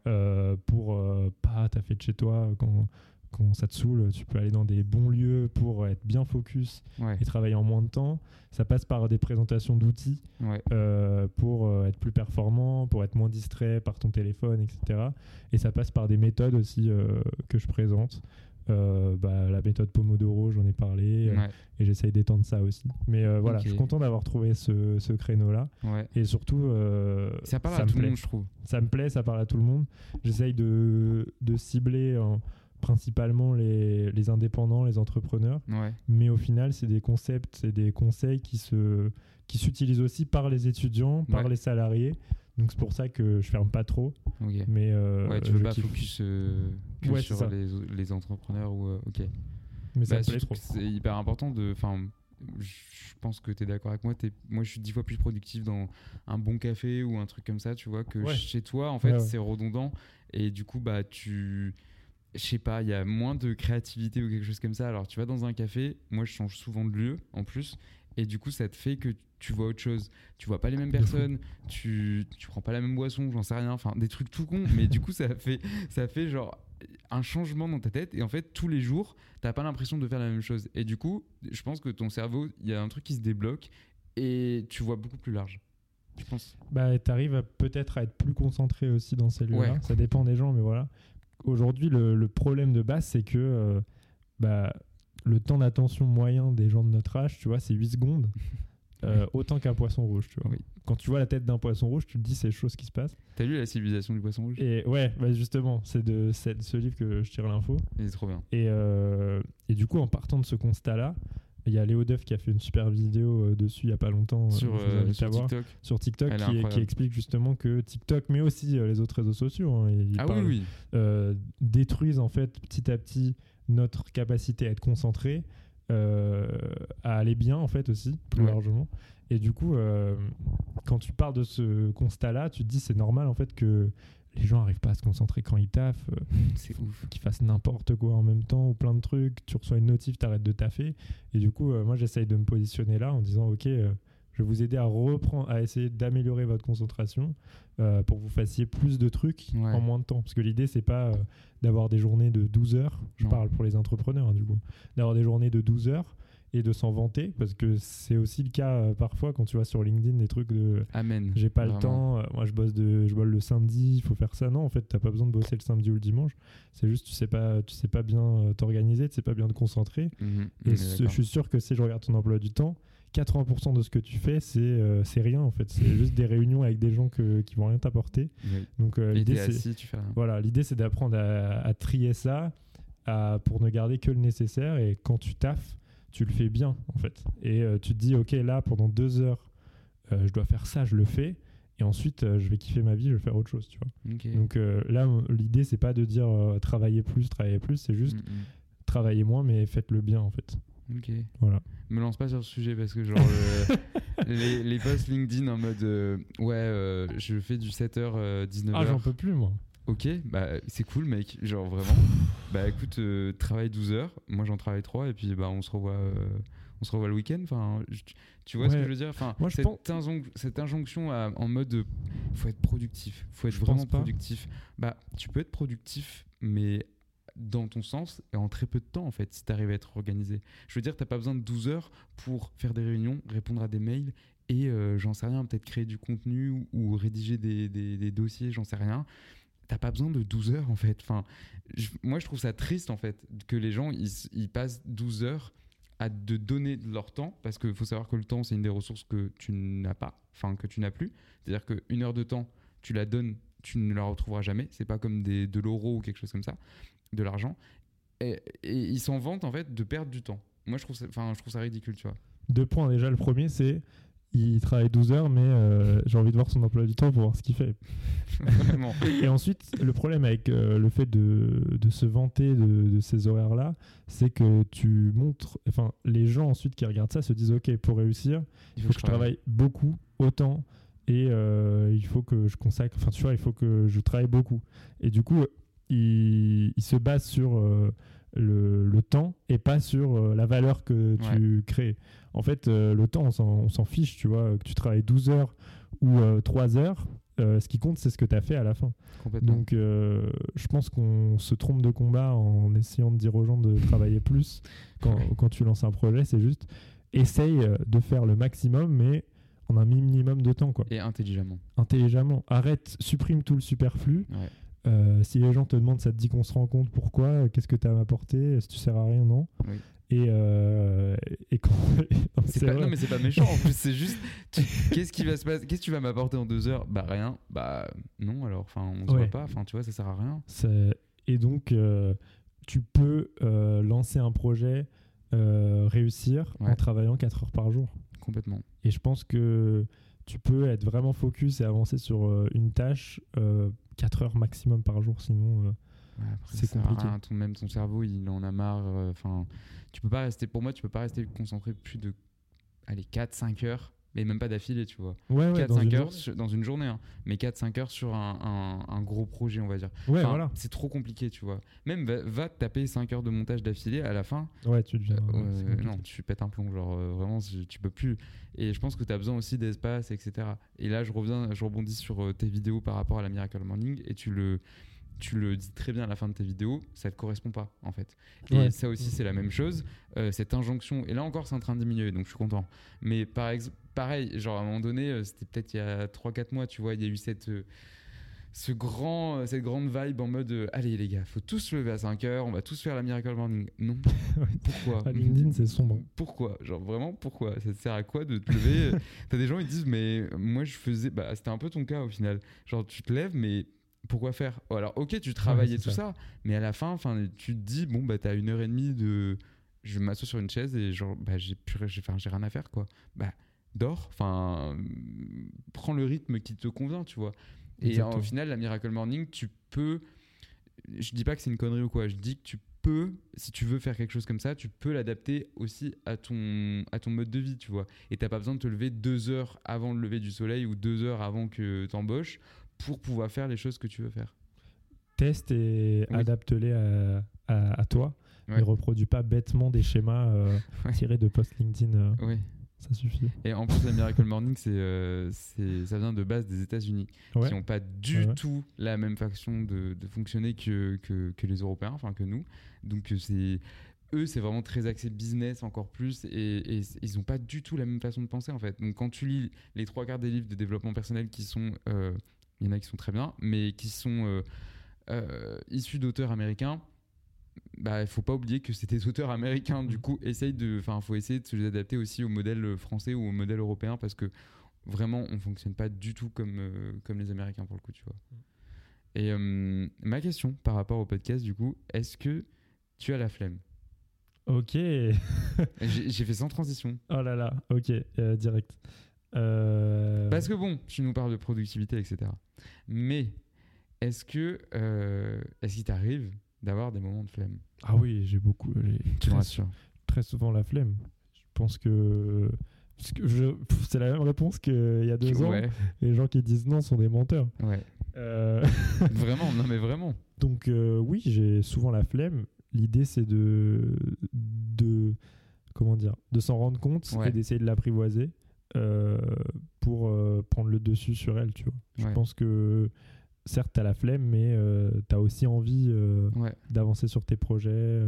pour pas t'as fait de chez toi quand quand ça te saoule, tu peux aller dans des bons lieux pour être bien focus Ouais. et travailler en moins de temps. Ça passe par des présentations d'outils Ouais. euh, pour euh, être plus performant, pour être moins distrait par ton téléphone, etc. Et ça passe par des méthodes aussi euh, que je présente. Euh, bah, la méthode Pomodoro, j'en ai parlé, Ouais. et j'essaye d'étendre ça aussi. Mais voilà, je suis content d'avoir trouvé ce, ce créneau-là. Et surtout, Ça parle ça à me tout le plaît. monde, je trouve. Ça me plaît, ça parle à tout le monde. J'essaye de, de cibler principalement les, les indépendants, les entrepreneurs. Ouais. Mais au final, c'est des concepts, c'est des conseils qui se qui s'utilisent aussi par les étudiants, par Ouais. les salariés. Donc c'est pour ça que je ferme pas trop. Ok. Mais euh, ouais, tu veux pas kiffe. focus euh, que Ouais, sur ça. les, les entrepreneurs ou. euh, ok. Mais ça Bah, que c'est hyper important de. Enfin, je pense que tu es d'accord avec moi. moi, je suis dix fois plus productif dans un bon café ou un truc comme ça, tu vois, que chez toi. En fait, c'est redondant. Et du coup, bah, tu. Je sais pas, il y a moins de créativité ou quelque chose comme ça. Alors, tu vas dans un café, moi, je change souvent de lieu en plus. Et du coup, ça te fait que tu vois autre chose. Tu vois pas les mêmes fou. personnes, tu, tu prends pas la même boisson, j'en sais rien. Enfin, des trucs tout cons. mais du coup, ça fait, ça fait genre un changement dans ta tête. Et en fait, tous les jours, t'as pas l'impression de faire la même chose. Et du coup, je pense que ton cerveau, il y a un truc qui se débloque et tu vois beaucoup plus large. Je pense. Bah, t'arrives peut-être à être plus concentré aussi dans ces lieux-là. Ouais. Ça dépend des gens, mais voilà. Aujourd'hui, le, le problème de base, c'est que euh, bah, le temps d'attention moyen des gens de notre âge, tu vois, c'est 8 secondes. Euh, autant qu'un poisson rouge, tu vois. Oui. Quand tu vois la tête d'un poisson rouge, tu te dis c'est chose qui se passe. T'as lu la civilisation du poisson rouge? Et ouais, bah justement, c'est de, ce livre que je tire l'info. Il est trop bien. Et, euh, et du coup, en partant de ce constat-là, il y a Léo Duff qui a fait une super vidéo euh, dessus il y a pas longtemps. euh, Sur, euh, sur TikTok. sur TikTok Elle est qui, explique justement que TikTok, mais aussi les autres réseaux sociaux, hein, Ah oui, parle, oui. détruisent en fait petit à petit notre capacité à être concentré, euh, à aller bien en fait aussi, plus Ouais. largement. Et du coup, euh, quand tu parles de ce constat-là, tu te dis c'est normal en fait que les gens n'arrivent pas à se concentrer quand ils taffent, euh, C'est ouf. qu'ils fassent n'importe quoi en même temps ou plein de trucs. Tu reçois une notif, t'arrêtes de taffer. Et du coup, euh, moi j'essaye de me positionner là en disant ok, euh, je vais vous aider à reprendre, à essayer d'améliorer votre concentration pour que vous fassiez plus de trucs Ouais. en moins de temps. Parce que l'idée c'est pas d'avoir des journées de 12 heures. Je Non. parle pour les entrepreneurs hein, du coup, d'avoir des journées de 12 heures et de s'en vanter parce que c'est aussi le cas euh, parfois quand tu vois sur LinkedIn des trucs de Amen. j'ai pas le temps, euh, moi je bosse de je bosse le samedi, il faut faire ça. Non, en fait, t'as pas besoin de bosser le samedi ou le dimanche. C'est juste tu sais pas tu sais pas bien euh, t'organiser, tu sais pas bien te concentrer. Mhm, Et ce- je suis sûr que si je regarde ton emploi du temps, 80% de ce que tu fais, c'est euh, c'est rien en fait. C'est juste des réunions avec des gens que, qui vont rien t'apporter. Oui. Donc euh, l'idée c'est voilà, l'idée c'est d'apprendre à, à trier ça à- pour ne garder que le nécessaire et quand tu taffes, tu le fais bien en fait. Et euh, tu te dis ok là pendant deux heures, euh, je dois faire ça, je le fais. Et ensuite, euh, je vais kiffer ma vie, je vais faire autre chose, tu vois. Donc là, l'idée, c'est pas de dire travailler plus, travailler plus, c'est juste Mhm. travailler moins, mais faites-le bien, en fait. Ok. Voilà. Me lance pas sur ce sujet parce que genre le- les, les posts LinkedIn en mode ouais je fais du 7h 19h. Ah, j'en peux plus, moi. Ok bah c'est cool mec. Genre vraiment. bah écoute euh, travaille 12 heures. Moi j'en travaille 3 et puis bah on se revoit euh, on se revoit le week-end. Enfin je- tu vois ce que je veux dire? Enfin Moi, je cette, pense- injon- cette injonction à- en mode euh, faut être productif. Faut être Je vraiment productif. Bah tu peux être productif mais dans ton sens et en très peu de temps en fait si tu arrives à être organisé. Je veux dire t'as pas besoin de 12 heures pour faire des réunions répondre à des mails et euh, j'en sais rien peut-être créer du contenu ou, ou rédiger des, des- des dossiers j'en sais rien t'as pas besoin de 12 heures en fait enfin moi je trouve ça triste en fait que les gens ils, passent 12 heures à de donner de leur temps parce qu'il faut savoir que le temps c'est une des ressources que tu n'as pas enfin que tu n'as plus c'est à dire qu'une heure de temps tu la donnes tu ne la retrouveras jamais. C'est pas comme des, de l'euro ou quelque chose comme ça, de l'argent. Et, ils s'en vantent en fait de perdre du temps. Moi, je trouve ça, je trouve ça ridicule, tu vois. Deux points déjà. Le premier, c'est il travaille 12 heures, mais euh, j'ai envie de voir son emploi du temps pour voir ce qu'il fait. et ensuite, le problème avec euh, le fait de, de se vanter de, ces horaires-là, c'est que tu montres. Enfin, les gens ensuite qui regardent ça se disent Ok, pour réussir, il faut, que, je travaille beaucoup, autant, et euh, il faut que je consacre. Enfin, tu vois, il faut que je travaille beaucoup. Et du coup, il, il se base sur le, temps et pas sur euh, la valeur que tu crées. En fait, euh, le temps, on s'en fiche, tu vois, que tu travailles 12 heures ou 3 euh, heures. ce qui compte, c'est ce que tu as fait à la fin. Donc, je pense qu'on se trompe de combat en essayant de dire aux gens de travailler plus quand, quand tu lances un projet. C'est juste essaye de faire le maximum, mais en un minimum de temps. Quoi. Et intelligemment. Intelligemment. Arrête, supprime tout le superflu. Ouais. Euh, si les gens te demandent, ça te dit qu'on se rend compte pourquoi, qu'est-ce que tu as à m'apporter, est-ce que tu sers à rien, non Et, euh, et quand... non, mais c'est pas méchant en plus, c'est juste qu'est-ce qui va se passer, qu'est-ce que tu vas m'apporter en deux heures? Bah rien, bah non alors, enfin on se voit pas, enfin tu vois, ça sert à rien. Et donc euh, tu peux lancer un projet, réussir en travaillant 4 heures par jour. Complètement. Et je pense que tu peux être vraiment focus et avancer sur une tâche 4 heures maximum par jour, sinon euh, c'est compliqué. ton, même ton cerveau, il en a marre. Euh, enfin, tu peux pas rester. Pour moi, tu peux pas rester concentré plus de allez 4-5 heures mais même pas d'affilée, tu vois. 4-5 heures dans une journée, hein, mais 4-5 heures sur un, un, gros projet, on va dire. Ouais, voilà. C'est trop compliqué, tu vois. Même va, te taper 5 heures de montage d'affilée à la fin. Ouais, tu deviens. Euh, non, tu pètes un plomb, genre vraiment, tu peux plus. Et je pense que tu as besoin aussi d'espace, etc. Et là, je, reviens, je rebondis sur euh, tes vidéos par rapport à la Miracle Morning et tu le tu le dis très bien à la fin de tes vidéos, ça ne te correspond pas en fait. Et ça aussi c'est la même chose, euh, cette injonction, et là encore c'est en train de diminuer, donc je suis content. Mais par exemple, pareil, genre à un moment donné, euh, c'était peut-être il y a 3-4 mois, tu vois, il y a eu cette, ce grand, cette grande vibe en mode allez les gars, faut tous se lever à 5 heures, on va tous faire la Miracle Morning. Non. pourquoi LinkedIn, c'est sombre. Pourquoi? Genre vraiment, pourquoi? Ça te sert à quoi de te lever? T'as des gens ils disent, mais moi je faisais. Bah, c'était un peu ton cas au final. Genre, tu te lèves, mais pourquoi faire? Alors, ok, tu travaillais tout ça. mais à la fin, tu te dis, bon, bah, t'as une heure et demie de. Je m'assois sur une chaise et genre, bah, j'ai rien à faire, quoi. Bah, dors, enfin, prends le rythme qui te convient, tu vois. Et au final, la Miracle Morning, tu peux. Je dis pas que c'est une connerie ou quoi, je dis que tu peux, si tu veux faire quelque chose comme ça, tu peux l'adapter aussi à ton, à ton mode de vie, tu vois. Et t'as pas besoin de te lever deux heures avant le lever du soleil ou deux heures avant que t'embauches pour pouvoir faire les choses que tu veux faire. Teste et adapte-les à, à, toi. Ne reproduis pas bêtement des schémas euh, tirés de post LinkedIn. Euh. Oui. Ça suffit. Et en plus, la Miracle Morning, c'est, euh, ça vient de base des États-Unis, qui n'ont pas du tout la même façon de, de fonctionner que, que, que, les Européens, enfin que nous. Donc, c'est, eux, c'est vraiment très axé business encore plus, et, et ils n'ont pas du tout la même façon de penser en fait. Donc, quand tu lis les trois quarts des livres de développement personnel qui sont il y en a qui sont très bien, mais qui sont euh, euh, issus d'auteurs américains. Bah, il faut pas oublier que c'était des auteurs américains. Du coup, essaye de, enfin, faut essayer de se les adapter aussi au modèle français ou au modèle européen parce que vraiment, on fonctionne pas du tout comme euh, comme les Américains pour le coup, tu vois. Et ma question par rapport au podcast, du coup, est-ce que tu as la flemme? Ok. J'ai fait sans transition. Oh là là, ok, direct. Parce que bon, tu nous parles de productivité, etc. Mais est-ce que euh, est-ce qu'il t'arrive d'avoir des moments de flemme? Ah oui, j'ai beaucoup. Tu très, très souvent la flemme. Je pense que c'est la même réponse qu'il y a deux ans. Les gens qui disent non sont des menteurs. Ouais. Euh, vraiment, non mais vraiment. Donc oui, j'ai souvent la flemme. L'idée c'est de, de comment dire, de s'en rendre compte et d'essayer de l'apprivoiser. Euh, pour euh, prendre le dessus sur elle, tu vois. Je pense que certes, tu as la flemme, mais euh, tu as aussi envie d'avancer sur tes projets.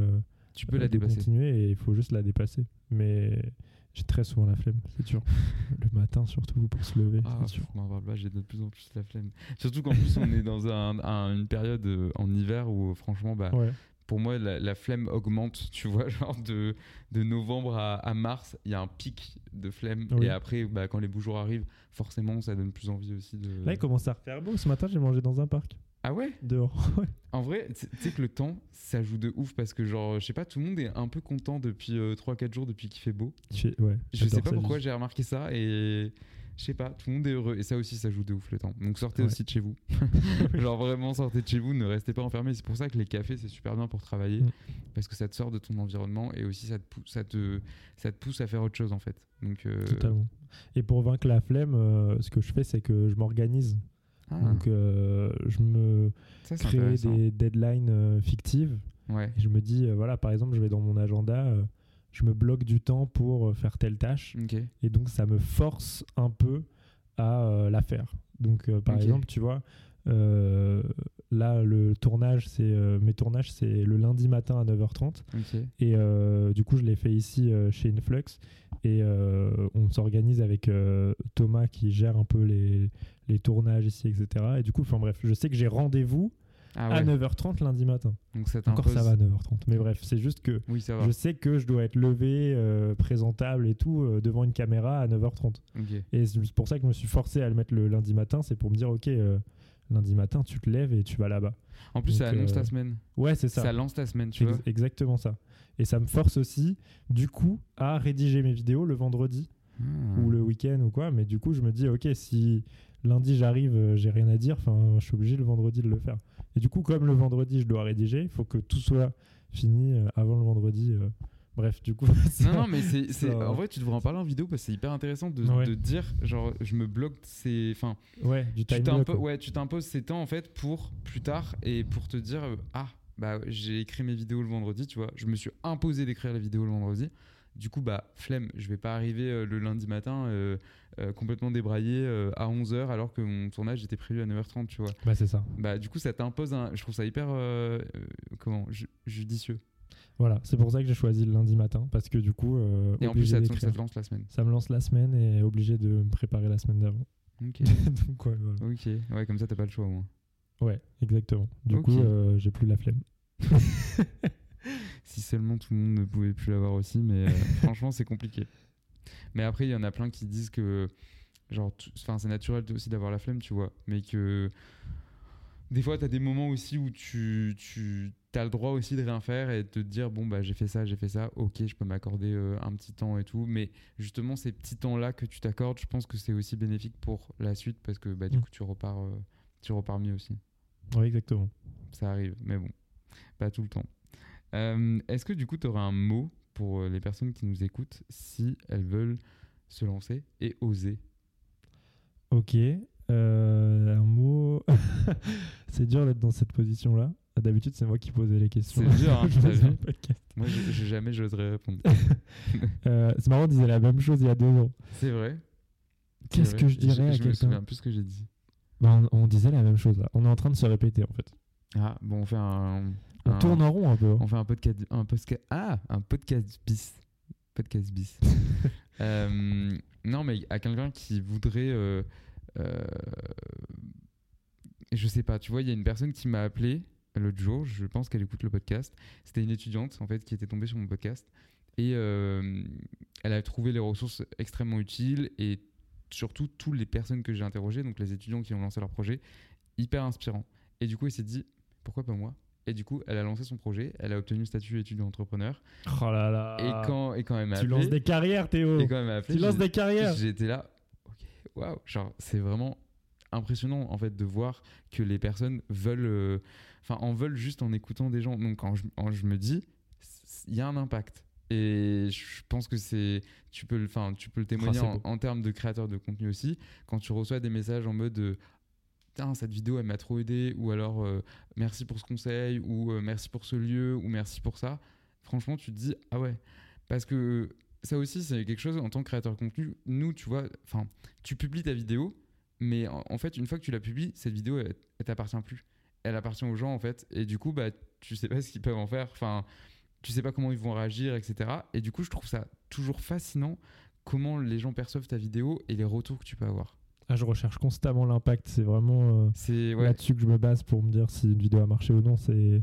tu peux la dépasser. continuer et il faut juste la dépasser. Mais j'ai très souvent la flemme, c'est sûr. le matin, surtout pour se lever. Ah, sûr. j'ai de plus en plus la flemme. Surtout qu'en plus, on est dans un, une période en hiver où, franchement, bah, pour moi, la, flemme augmente, tu vois, genre de, de novembre à, mars, il y a un pic de flemme. Et après, bah, quand les beaux jours arrivent, forcément, ça donne plus envie aussi de. Là, il commence à refaire beau. Ce matin, j'ai mangé dans un parc. Ah ouais? Dehors. En vrai, tu sais que le temps, ça joue de ouf parce que, genre, je sais pas, tout le monde est un peu content depuis 3-4 euh, jours, depuis qu'il fait beau. ouais, je sais pas pourquoi j'ai remarqué ça et je sais pas, tout le monde est heureux. Et ça aussi, ça joue de ouf le temps. Donc sortez aussi de chez vous. Genre vraiment, sortez de chez vous, ne restez pas enfermés. C'est pour ça que les cafés, c'est super bien pour travailler. Mm. Parce que ça te sort de ton environnement et aussi ça te, pousse, ça te, ça te pousse à faire autre chose en fait. Donc, euh, Totalement. Et pour vaincre la flemme, euh, ce que je fais, c'est que je m'organise. Ah. Donc euh, je me crée des deadlines fictives. Ouais. Et je me dis, voilà, par exemple, je vais dans mon agenda je me bloque du temps pour euh, faire telle tâche. Et donc, ça me force un peu à euh, la faire. Donc, euh, par exemple, tu vois, là, le tournage, c'est mes tournages, c'est le lundi matin à 9h30. Et du coup, je l'ai fait ici chez Influx. Et on s'organise avec Thomas qui gère un peu les, les tournages ici, etc. Et du coup, enfin bref, je sais que j'ai rendez-vous ah à 9h30 lundi matin. Donc Encore ça va à 9h30. Mais bref, c'est juste que je sais que je dois être levé, euh, présentable et tout euh, devant une caméra à 9h30. Et c'est pour ça que je me suis forcé à le mettre le lundi matin. C'est pour me dire, ok, euh, lundi matin, tu te lèves et tu vas là-bas. En plus, ça annonce ta semaine. Ouais, c'est ça. Ça lance ta semaine, tu vois. Exactement ça. Et ça me force aussi, du coup, à rédiger mes vidéos le vendredi ah. ou le week-end ou quoi. Mais du coup, je me dis, ok, si lundi j'arrive, j'ai rien à dire, enfin, je suis obligé le vendredi de le faire. Et du coup, comme le vendredi, je dois rédiger, il faut que tout soit fini euh, avant le vendredi. Euh. Bref, du coup. non, non, mais c'est, en vrai, tu devrais en parler en vidéo parce que c'est hyper intéressant de, de, dire, genre, je me bloque ces. Enfin, ouais, du tu Ouais, tu t'imposes ces temps en fait pour plus tard et pour te dire, euh, ah, bah, j'ai écrit mes vidéos le vendredi, tu vois. Je me suis imposé d'écrire la vidéo le vendredi. Du coup, bah, flemme, je vais pas arriver le lundi matin euh, complètement débraillé euh, à 11h alors que mon tournage était prévu à 9h30, tu vois. Bah, c'est ça. Bah, du coup, ça t'impose un. Je trouve ça hyper. Euh, comment Judicieux. Voilà, c'est pour ça que j'ai choisi le lundi matin parce que du coup. et en plus, ça te, lance la semaine. Ça me lance la semaine et obligé de me préparer la semaine d'avant. Ok. Donc, ouais, Ok, ouais, comme ça, t'as pas le choix au moins. Ouais, exactement. Du coup, j'ai plus la flemme. si seulement tout le monde ne pouvait plus l'avoir aussi, mais franchement, c'est compliqué. Mais après, il y en a plein qui disent que genre c'est naturel aussi d'avoir la flemme tu vois. Mais que des fois tu as des moments aussi où tu, tu as le droit aussi de rien faire et de te dire bon bah j'ai fait ça j'ai fait ça ok je peux m'accorder euh, un petit temps et tout. Mais justement ces petits temps là que tu t'accordes je pense que c'est aussi bénéfique pour la suite parce que bah du mm. coup tu repars euh, tu repars mieux aussi. Oui exactement. Ça arrive mais bon pas tout le temps euh, est-ce que du coup tu aurais un mot pour euh, les personnes qui nous écoutent si elles veulent se lancer et oser? Ok. Euh, un mot. c'est dur d'être dans cette position-là. D'habitude, c'est moi qui posais les questions. C'est dur, hein, Moi, je, jamais j'oserais répondre. euh, c'est marrant, on disait la même chose il y a deux ans. C'est vrai. Qu'est-ce que je dirais je, à quelqu'un Je me souviens plus ce que j'ai dit. Bah, on, on, disait la même chose là. On est en train de se répéter en fait. Ah, bon, on fait un, on tourne en rond un peu. On fait un podcast, un podcast, ah, un podcast bis. Podcast bis. Euh, non, mais à quelqu'un qui voudrait. Euh, euh, je sais pas, tu vois, il y a une personne qui m'a appelé l'autre jour, je pense qu'elle écoute le podcast. C'était une étudiante, en fait, qui était tombée sur mon podcast. Et elle a trouvé les ressources extrêmement utiles et surtout toutes les personnes que j'ai interrogées, donc les étudiants qui ont lancé leur projet, hyper inspirant. Et du coup, il s'est dit, pourquoi pas moi? Et du coup, elle a lancé son projet, elle a obtenu le statut étudiant entrepreneur. Oh là là. Et quand, et quand elle m'a appelé. Tu lances des carrières, Théo. Et quand elle m'a appelé. Tu lances des carrières. J'étais là, ok, waouh. Genre, c'est vraiment impressionnant en fait de voir que les personnes veulent. Euh, enfin, en veulent juste en écoutant des gens. Donc, quand je, je me dis, il y a un impact. Et je pense que c'est, tu peux, enfin, tu peux le témoigner ah, en, en, termes de créateur de contenu aussi. Quand tu reçois des messages en mode, cette vidéo, elle m'a trop aidé, ou alors euh, merci pour ce conseil, ou euh, merci pour ce lieu, ou merci pour ça. Franchement, tu te dis, ah ouais. Parce que ça aussi, c'est quelque chose en tant que créateur de contenu. Nous, tu vois, enfin, tu publies ta vidéo, mais en, fait, une fois que tu la publies, cette vidéo, elle, t'appartient plus. Elle appartient aux gens, en fait. Et du coup, bah, tu sais pas ce qu'ils peuvent en faire. Enfin, tu sais pas comment ils vont réagir, etc. Et du coup, je trouve ça toujours fascinant comment les gens perçoivent ta vidéo et les retours que tu peux avoir. Ah, je recherche constamment l'impact. C'est vraiment euh, là-dessus que je me base pour me dire si une vidéo a marché ou non. C'est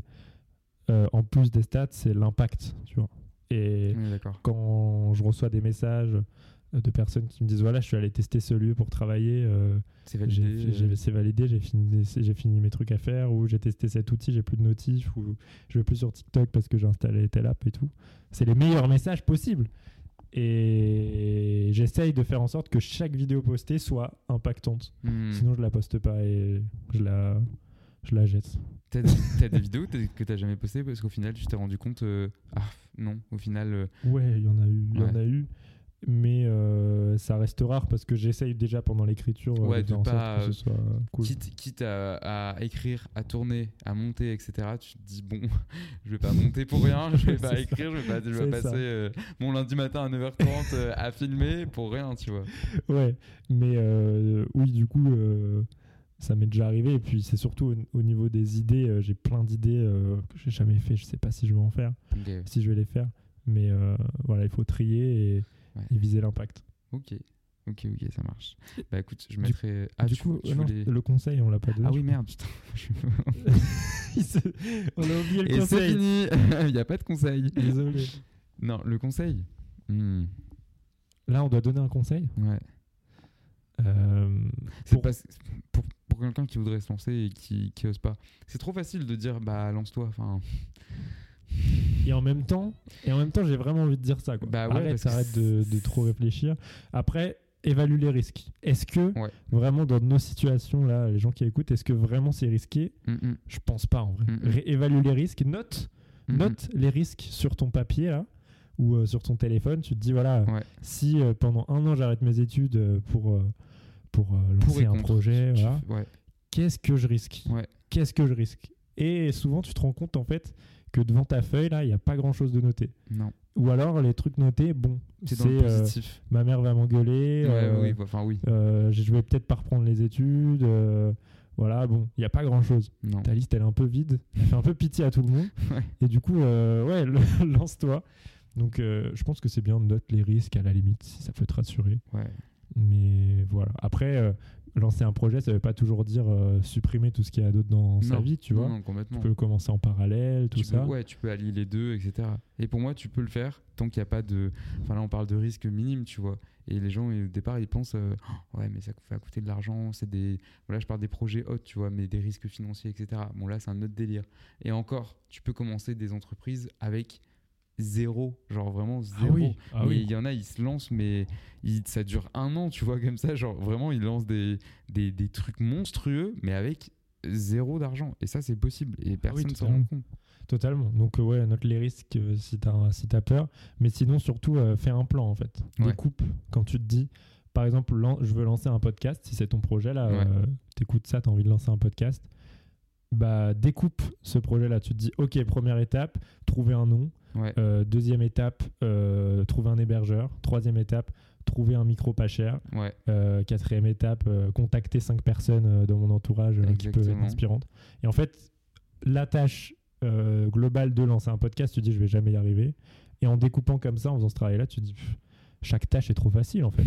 en plus des stats, c'est l'impact, tu vois. Et quand je reçois des messages de personnes qui me disent voilà, je suis allé tester ce lieu pour travailler, euh, c'est validé, c'est validé, j'ai fini, j'ai fini mes trucs à faire, ou j'ai testé cet outil, j'ai plus de notifs, ou je vais plus sur TikTok parce que j'ai installé telle app et tout. C'est les meilleurs messages possibles. Et j'essaye de faire en sorte que chaque vidéo postée soit impactante. Hmm. Sinon, je la poste pas et je la, je la jette. T'as as des vidéos que t'as jamais postées parce qu'au final, tu t'es rendu compte. Euh, ah non, au final. Euh, ouais, il y en a eu. Il y en a eu mais euh, ça reste rare parce que j'essaye déjà pendant l'écriture euh, de, pas, que ce soit cool. Quitte, à, écrire, à tourner, à monter, etc. Tu te dis bon, je vais pas monter pour rien, je vais pas écrire, je vais pas, je vais passer euh, mon lundi matin à 9h30 à filmer pour rien, tu vois. Ouais, mais oui, du coup, ça m'est déjà arrivé. Et puis c'est surtout au, niveau des idées, j'ai plein d'idées que j'ai jamais fait. Je sais pas si je vais en faire, si je vais les faire. Mais voilà, il faut trier et et viser l'impact. Ok. Ok, ok, ça marche. Bah écoute, je mettrai. Ah, du coup, le conseil, on l'a pas donné. Ah oui, merde, putain. on a oublié le Et conseil. c'est fini, il n'y a pas de conseil. Désolé. Non, le conseil. Hmm. Là, on doit donner un conseil Ouais. Euh, pour... pour, pour quelqu'un qui voudrait se lancer et qui, qui ose pas. C'est trop facile de dire, bah lance-toi. Enfin. Et en même temps, et en même temps, j'ai vraiment envie de dire ça. Quoi. Bah ouais, arrête, arrête de, de, trop réfléchir. Après, évalue les risques. Est-ce que vraiment dans nos situations là, les gens qui écoutent, est-ce que vraiment c'est risqué mm, mm. Je pense pas en vrai. Mm, évalue les risques, note, note les risques sur ton papier là ou euh, sur ton téléphone. Tu te dis voilà, si euh, pendant un an j'arrête mes études euh, pour pour lancer un projet, voilà, qu'est-ce que je risque? Qu'est-ce que je risque? Et souvent tu te rends compte en fait que devant ta feuille, là, il n'y a pas grand chose de noté. Non. Ou alors, les trucs notés, bon, c'est euh, ma mère va m'engueuler. Euh, oui, enfin oui. Euh, je vais peut-être pas reprendre les études. voilà, bon, il n'y a pas grand chose. Ta liste, elle est un peu vide. Elle fait un peu pitié à tout le monde. Et du coup, ouais, lance-toi. Donc, je pense que c'est bien de noter les risques à la limite, si ça peut te rassurer. Ouais. Mais voilà. Après, lancer un projet, ça veut pas toujours dire euh, supprimer tout ce qu'il y a d'autre dans sa vie, tu vois. Non, complètement. Tu peux commencer en parallèle, tout ça. ouais, tu peux allier les deux, etc. Et pour moi, tu peux le faire tant qu'il n'y a pas de. Enfin là, on parle de risque minime, tu vois. Et les gens, au départ, ils pensent euh, oh, ouais, mais ça va coûter de l'argent. C'est des. Voilà, je parle des projets hauts, tu vois, mais des risques financiers, etc. Bon, là, c'est un autre délire. Et encore, tu peux commencer des entreprises avec zéro, genre vraiment ah zéro. Ah il y en a, ils se lancent, mais ça dure un an, tu vois, comme ça, genre vraiment, ils lancent des, des, des trucs monstrueux, mais avec zéro d'argent. Et ça, c'est possible, et ah personne ne s'en rend compte. Totalement. Donc, euh, ouais, note les risques euh, si tu as, si as peur, mais sinon, surtout, euh, fais un plan, en fait. Découpe quand tu te dis, par exemple, je veux lancer un podcast, si c'est ton projet, là, tu écoutes ça, tu as envie de lancer un podcast, bah, découpe ce projet-là. Tu te dis, OK, première étape, trouver un nom. Euh, deuxième étape, euh, trouver un hébergeur. Troisième étape, trouver un micro pas cher. Euh, quatrième étape, contacter cinq personnes dans mon entourage qui peuvent être inspirantes. Et en fait, la tâche globale de lancer un podcast, tu te dis je vais jamais y arriver. Et en découpant comme ça, en faisant ce travail-là, tu te dis chaque tâche est trop facile en fait.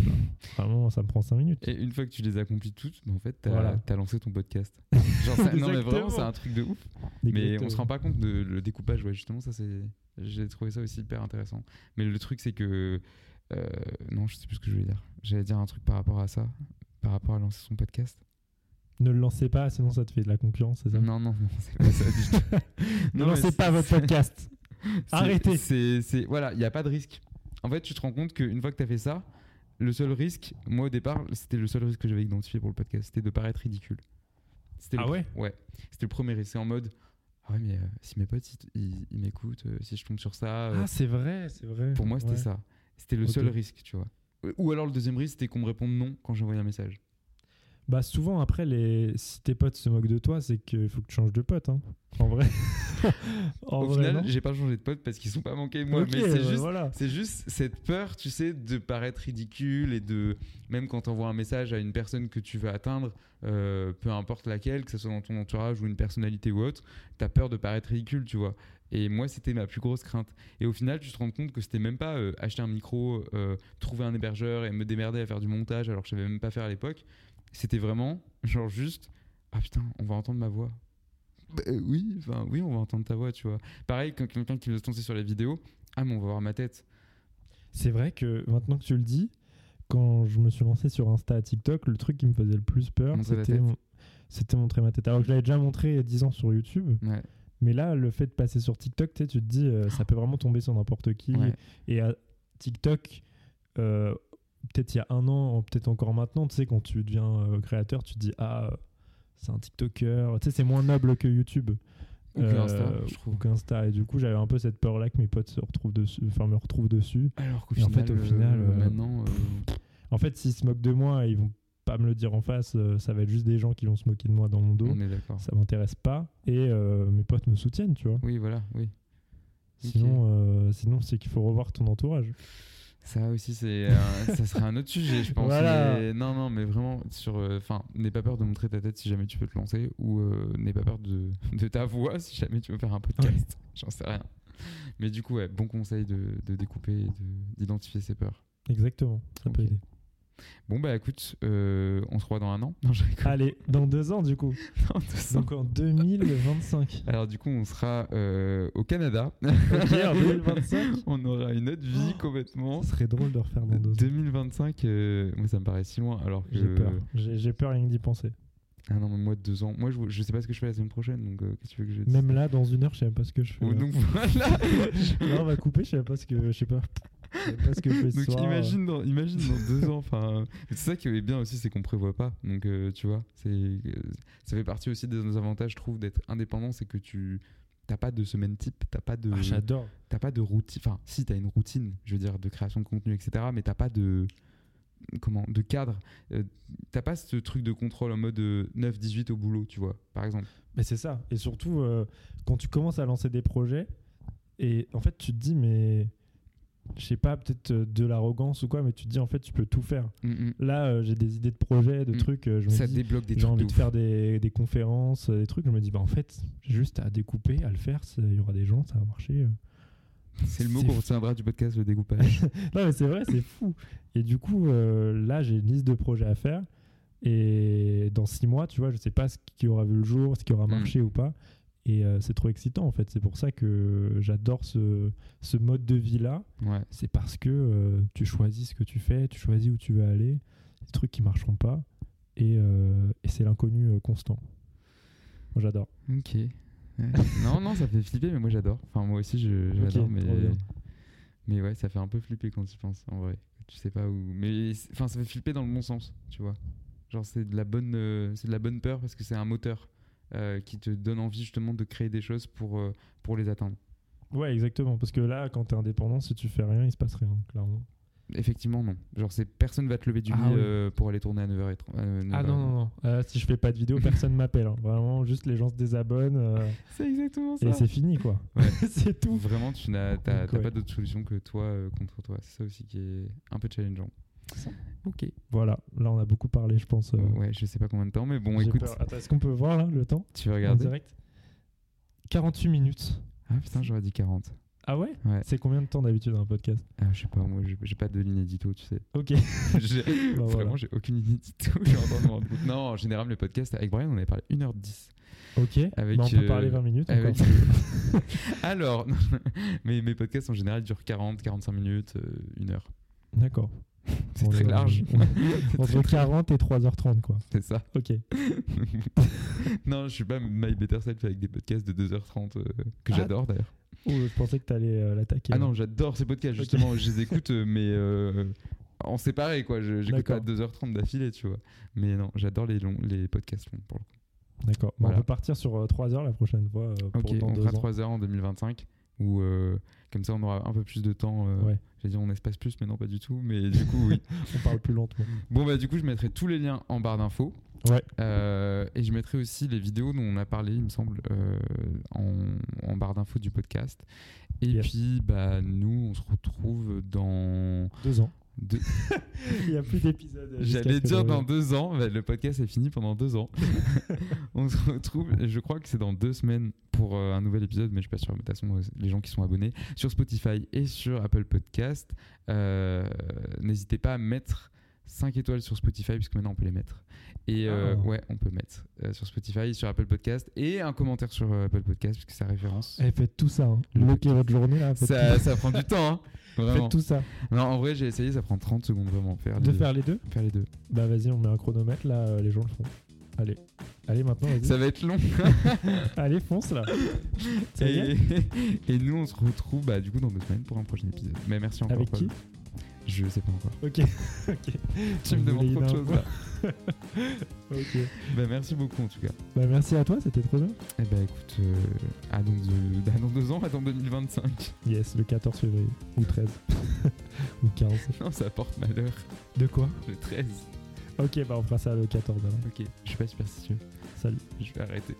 Vraiment, ça me prend 5 minutes. Et une fois que tu les accomplis toutes, bah, en fait, tu as, lancé ton podcast. Genre, non, mais vraiment, c'est un truc de ouf. Mais on se rend pas compte de le découpage. Ouais, justement, ça, c'est. J'ai trouvé ça aussi hyper intéressant. Mais le truc, c'est que. Euh, non, je sais plus ce que je voulais dire. J'allais dire un truc par rapport à ça, par rapport à lancer son podcast. Ne le lancez pas, sinon ça te fait de la concurrence, c'est ça? Non, non, non, c'est pas ça du tout. ne lancez pas votre podcast. Arrêtez. C'est, voilà, il n'y a pas de risque en fait, tu te rends compte qu'une fois que tu as fait ça, le seul risque, moi au départ, c'était le seul risque que j'avais identifié pour le podcast, c'était de paraître ridicule. Ah ouais? Ouais. C'était le premier risque. C'est en mode, ah ouais, mais euh, si mes potes ils, m'écoutent, euh, si je tombe sur ça. Euh, ah, c'est vrai, c'est vrai. Pour moi, c'était ça. C'était le seul risque, tu vois. Ou alors le deuxième risque, c'était qu'on me réponde non quand j'envoie un message. Bah souvent après les si tes potes se moquent de toi, c'est qu'il faut que tu changes de pote hein. En vrai. Au final, j'ai pas changé de pote parce qu'ils sont pas manqués moi, mais c'est juste c'est juste cette peur, tu sais, de paraître ridicule et de même quand tu envoies un message à une personne que tu veux atteindre, euh, peu importe laquelle, que ce soit dans ton entourage ou une personnalité ou autre, tu as peur de paraître ridicule, tu vois. Et moi, c'était ma plus grosse crainte. Et au final, tu te rends compte que c'était même pas euh, acheter un micro, euh, trouver un hébergeur et me démerder à faire du montage alors que je savais même pas faire à l'époque c'était vraiment genre juste ah putain on va entendre ma voix bah, oui, enfin, oui, on va entendre ta voix, tu vois. Pareil, quand quelqu'un qui veut se lancer sur les vidéos, ah, mais on va voir ma tête. C'est vrai que maintenant que tu le dis, quand je me suis lancé sur Insta à TikTok, le truc qui me faisait le plus peur, c'était c'était montrer ma tête. Alors que je l'avais déjà montré il y a 10 ans sur YouTube. Mais là, le fait de passer sur TikTok, tu te dis, euh, ça peut vraiment tomber sur n'importe qui. Et à TikTok, euh, peut-être il y a un an, peut-être encore maintenant, tu sais, quand tu deviens euh, créateur, tu te dis, ah, c'est un TikToker. Tu sais, c'est moins noble que YouTube. Ou que Insta, Et du coup, j'avais un peu cette peur-là que mes potes se retrouvent dessus, enfin, me retrouvent dessus. Alors qu'au final, en fait, au final maintenant. En fait, s'ils se moquent de moi, ils vont pas me le dire en face, euh, ça va être juste des gens qui vont se moquer de moi dans mon dos. On est d'accord. Ça m'intéresse pas. Et euh, mes potes me soutiennent, tu vois. Oui, voilà, oui. Sinon, euh, sinon c'est qu'il faut revoir ton entourage. Ça aussi, c'est, ça serait un autre sujet, je pense. non, non, mais vraiment, sur, enfin, n'aie pas peur de montrer ta tête si jamais tu veux te lancer, ou n'aie pas peur de, de, ta voix si jamais tu veux faire un podcast. J'en sais rien. Mais du coup, ouais, bon conseil de, de découper et d'identifier ses peurs. Exactement, ça peut aider. Bon, bah écoute, euh, on se revoit dans un an. Allez, dans deux ans du coup. Donc en 2025. Alors du coup, on sera euh, au Canada. En 2025. on aura une autre vie oh, complètement. Ce serait drôle de refaire dans deux ans. 2025, euh, moi ça me paraît si loin. Alors que j'ai peur. J'ai peur rien que d'y penser. Ah non, mais moi, deux ans. Moi, je, je sais pas ce que je fais la semaine prochaine, donc qu'est-ce que tu veux que je dise? Même là, dans une heure, je sais même pas ce que je fais. donc voilà on va couper, je sais pas ce que. Je sais pas. Parce que je fais Donc imagine dans, imagine dans deux ans. Enfin, c'est ça qui est bien aussi, c'est qu'on prévoit pas. Donc euh, tu vois, c'est euh, ça fait partie aussi des avantages, je trouve, d'être indépendant, c'est que tu t'as pas de semaine type, t'as pas de. Ah, j'adore. T'as pas de routine. Enfin, si t'as une routine, je veux dire, de création de contenu, etc. Mais t'as pas de comment de cadre. Euh, t'as pas ce truc de contrôle en mode 9-18 au boulot, tu vois, par exemple. Mais c'est ça. Et surtout, quand tu commences à lancer des projets, et en fait, tu te dis, mais je sais pas, peut-être euh, de l'arrogance ou quoi, mais tu te dis en fait tu peux tout faire. Mm, mm. Là, euh, j'ai des idées de projets, de mm. trucs. Euh, je ça dis, débloque des J'ai envie de, faire des, des, conférences, des trucs. Je me dis, bah en fait, juste à découper, à le faire. Il y aura des gens, ça va marcher. C'est le mot qu'on retiendra du podcast, le découpage. non, mais c'est vrai, c'est fou. Et du coup, là, j'ai une liste de projets à faire. Et dans six mois, tu vois, je sais pas ce qui aura vu le jour, ce qui aura marché ou pas. Et euh, c'est trop excitant en fait. C'est pour ça que j'adore ce, ce, mode de vie là. C'est parce que euh, tu choisis ce que tu fais, tu choisis où tu veux aller, des trucs qui marcheront pas. Et, euh, et c'est l'inconnu constant. Moi j'adore. Ok. non, non, ça fait flipper, mais moi j'adore. Enfin, moi aussi j'adore, mais. Mais ouais, ça fait un peu flipper quand tu penses, en vrai. Tu sais pas où. Mais enfin, ça fait flipper dans le bon sens, tu vois. Genre, c'est de la bonne, c'est de la bonne peur parce que c'est un moteur. Euh, qui te donne envie justement de créer des choses pour, euh, pour les atteindre. Ouais, exactement. Parce que là, quand tu es indépendant, si tu fais rien, il se passe rien, clairement. Effectivement, non. Genre, c'est personne va te lever du ah lit euh, pour aller tourner à 9h30. ah non, non, non. si je fais pas de vidéo, personne m'appelle. Hein. Vraiment, juste les gens se désabonnent. C'est exactement ça. Et c'est fini, quoi. c'est tout. Vraiment, tu n'as pas d'autre solution que toi contre toi. C'est ça aussi qui est un peu challengeant. Ok. Voilà, là on a beaucoup parlé, je pense. Euh. Ouais, je sais pas combien de temps, mais bon, écoute. est-ce qu'on peut voir là le temps Tu veux regarder direct? 48 minutes. Ah putain, j'aurais dit 40. Ah ouais, ouais. C'est combien de temps d'habitude un podcast? Ah, Je sais pas, moi j'ai pas de ligne édito, tu sais. Ok. bah, vraiment, j'ai aucune ligne édito. non, en général, le podcast avec Brian, on avait parlé 1h10. Ok, avec, bah, on peut parler 20 minutes. Avec... Alors, mais mes podcasts en général durent 40, 45 minutes, 1 euh, heure. D'accord. C'est très large. Entre 40 et 3h30, quoi. C'est ça. Ok. non, je suis pas My Better Self avec des podcasts de 2h30 euh, que ah. j'adore d'ailleurs. Oh, je pensais que tu allais euh, l'attaquer. Ah non, j'adore ces podcasts, justement. je les écoute, euh, mais en séparé, quoi. J'écoute pas 2h30 d'affilée, tu vois. Mais non, j'adore les, longs, les podcasts longs pour le coup. D'accord. On peut partir sur 3h la prochaine fois. Pour ok, on fera 3h en 2025. Ou comme ça, on aura un peu plus de temps. Ouais J'allais dire on espace plus, mais non, pas du tout. Mais du coup, oui. on parle plus lentement. Bon, bah, du coup, je mettrai tous les liens en barre d'infos. Ouais. Euh, et je mettrai aussi les vidéos dont on a parlé, il me semble, euh, en, en, barre d'infos du podcast. Et puis, bah, nous, on se retrouve dans. Deux ans. Il n'y a plus d'épisodes. J'allais dire dans deux ans, mais le podcast est fini pendant deux ans. on se retrouve, je crois que c'est dans deux semaines pour euh, un nouvel épisode, mais je suis pas sûr. de toute façon, euh, les gens qui sont abonnés sur Spotify et sur Apple Podcast, euh, n'hésitez pas à mettre 5 étoiles sur Spotify, puisque maintenant on peut les mettre. Et euh, Ah. ouais, on peut mettre euh, sur Spotify, sur Apple Podcast, et un commentaire sur Apple Podcast, puisque c'est référence. Eh, faites tout ça. Hein. Le Bloquez votre journée là. Ça, ça prend du temps, hein. Vraiment. Faites tout ça. Non, en vrai, j'ai essayé, ça prend 30 secondes vraiment. Faire les De deux. faire les deux Faire les deux. Bah vas-y, on met un chronomètre là, euh, les gens le font. Allez. Allez maintenant, vas-y. Ça va être long. Allez, fonce là. Ça y est et, et nous, on se retrouve bah, du coup dans deux semaines pour un prochain épisode. Mais merci encore. Avec Paul. qui Je sais pas encore. Ok. ok. Tu me demandes trop de choses là. Ok. bah, merci beaucoup en tout cas. Bah merci à toi, c'était trop bien. Et bah écoute, euh, à, dans deux, à dans deux ans, à dans 2025. Yes, le 14 février. Ou 13. Ou 15. Non, ça porte malheur. De quoi? Le 13. Ok, bah on fera ça le 14 alors. Ok, je suis pas superstitieux. Salut. Je vais arrêter.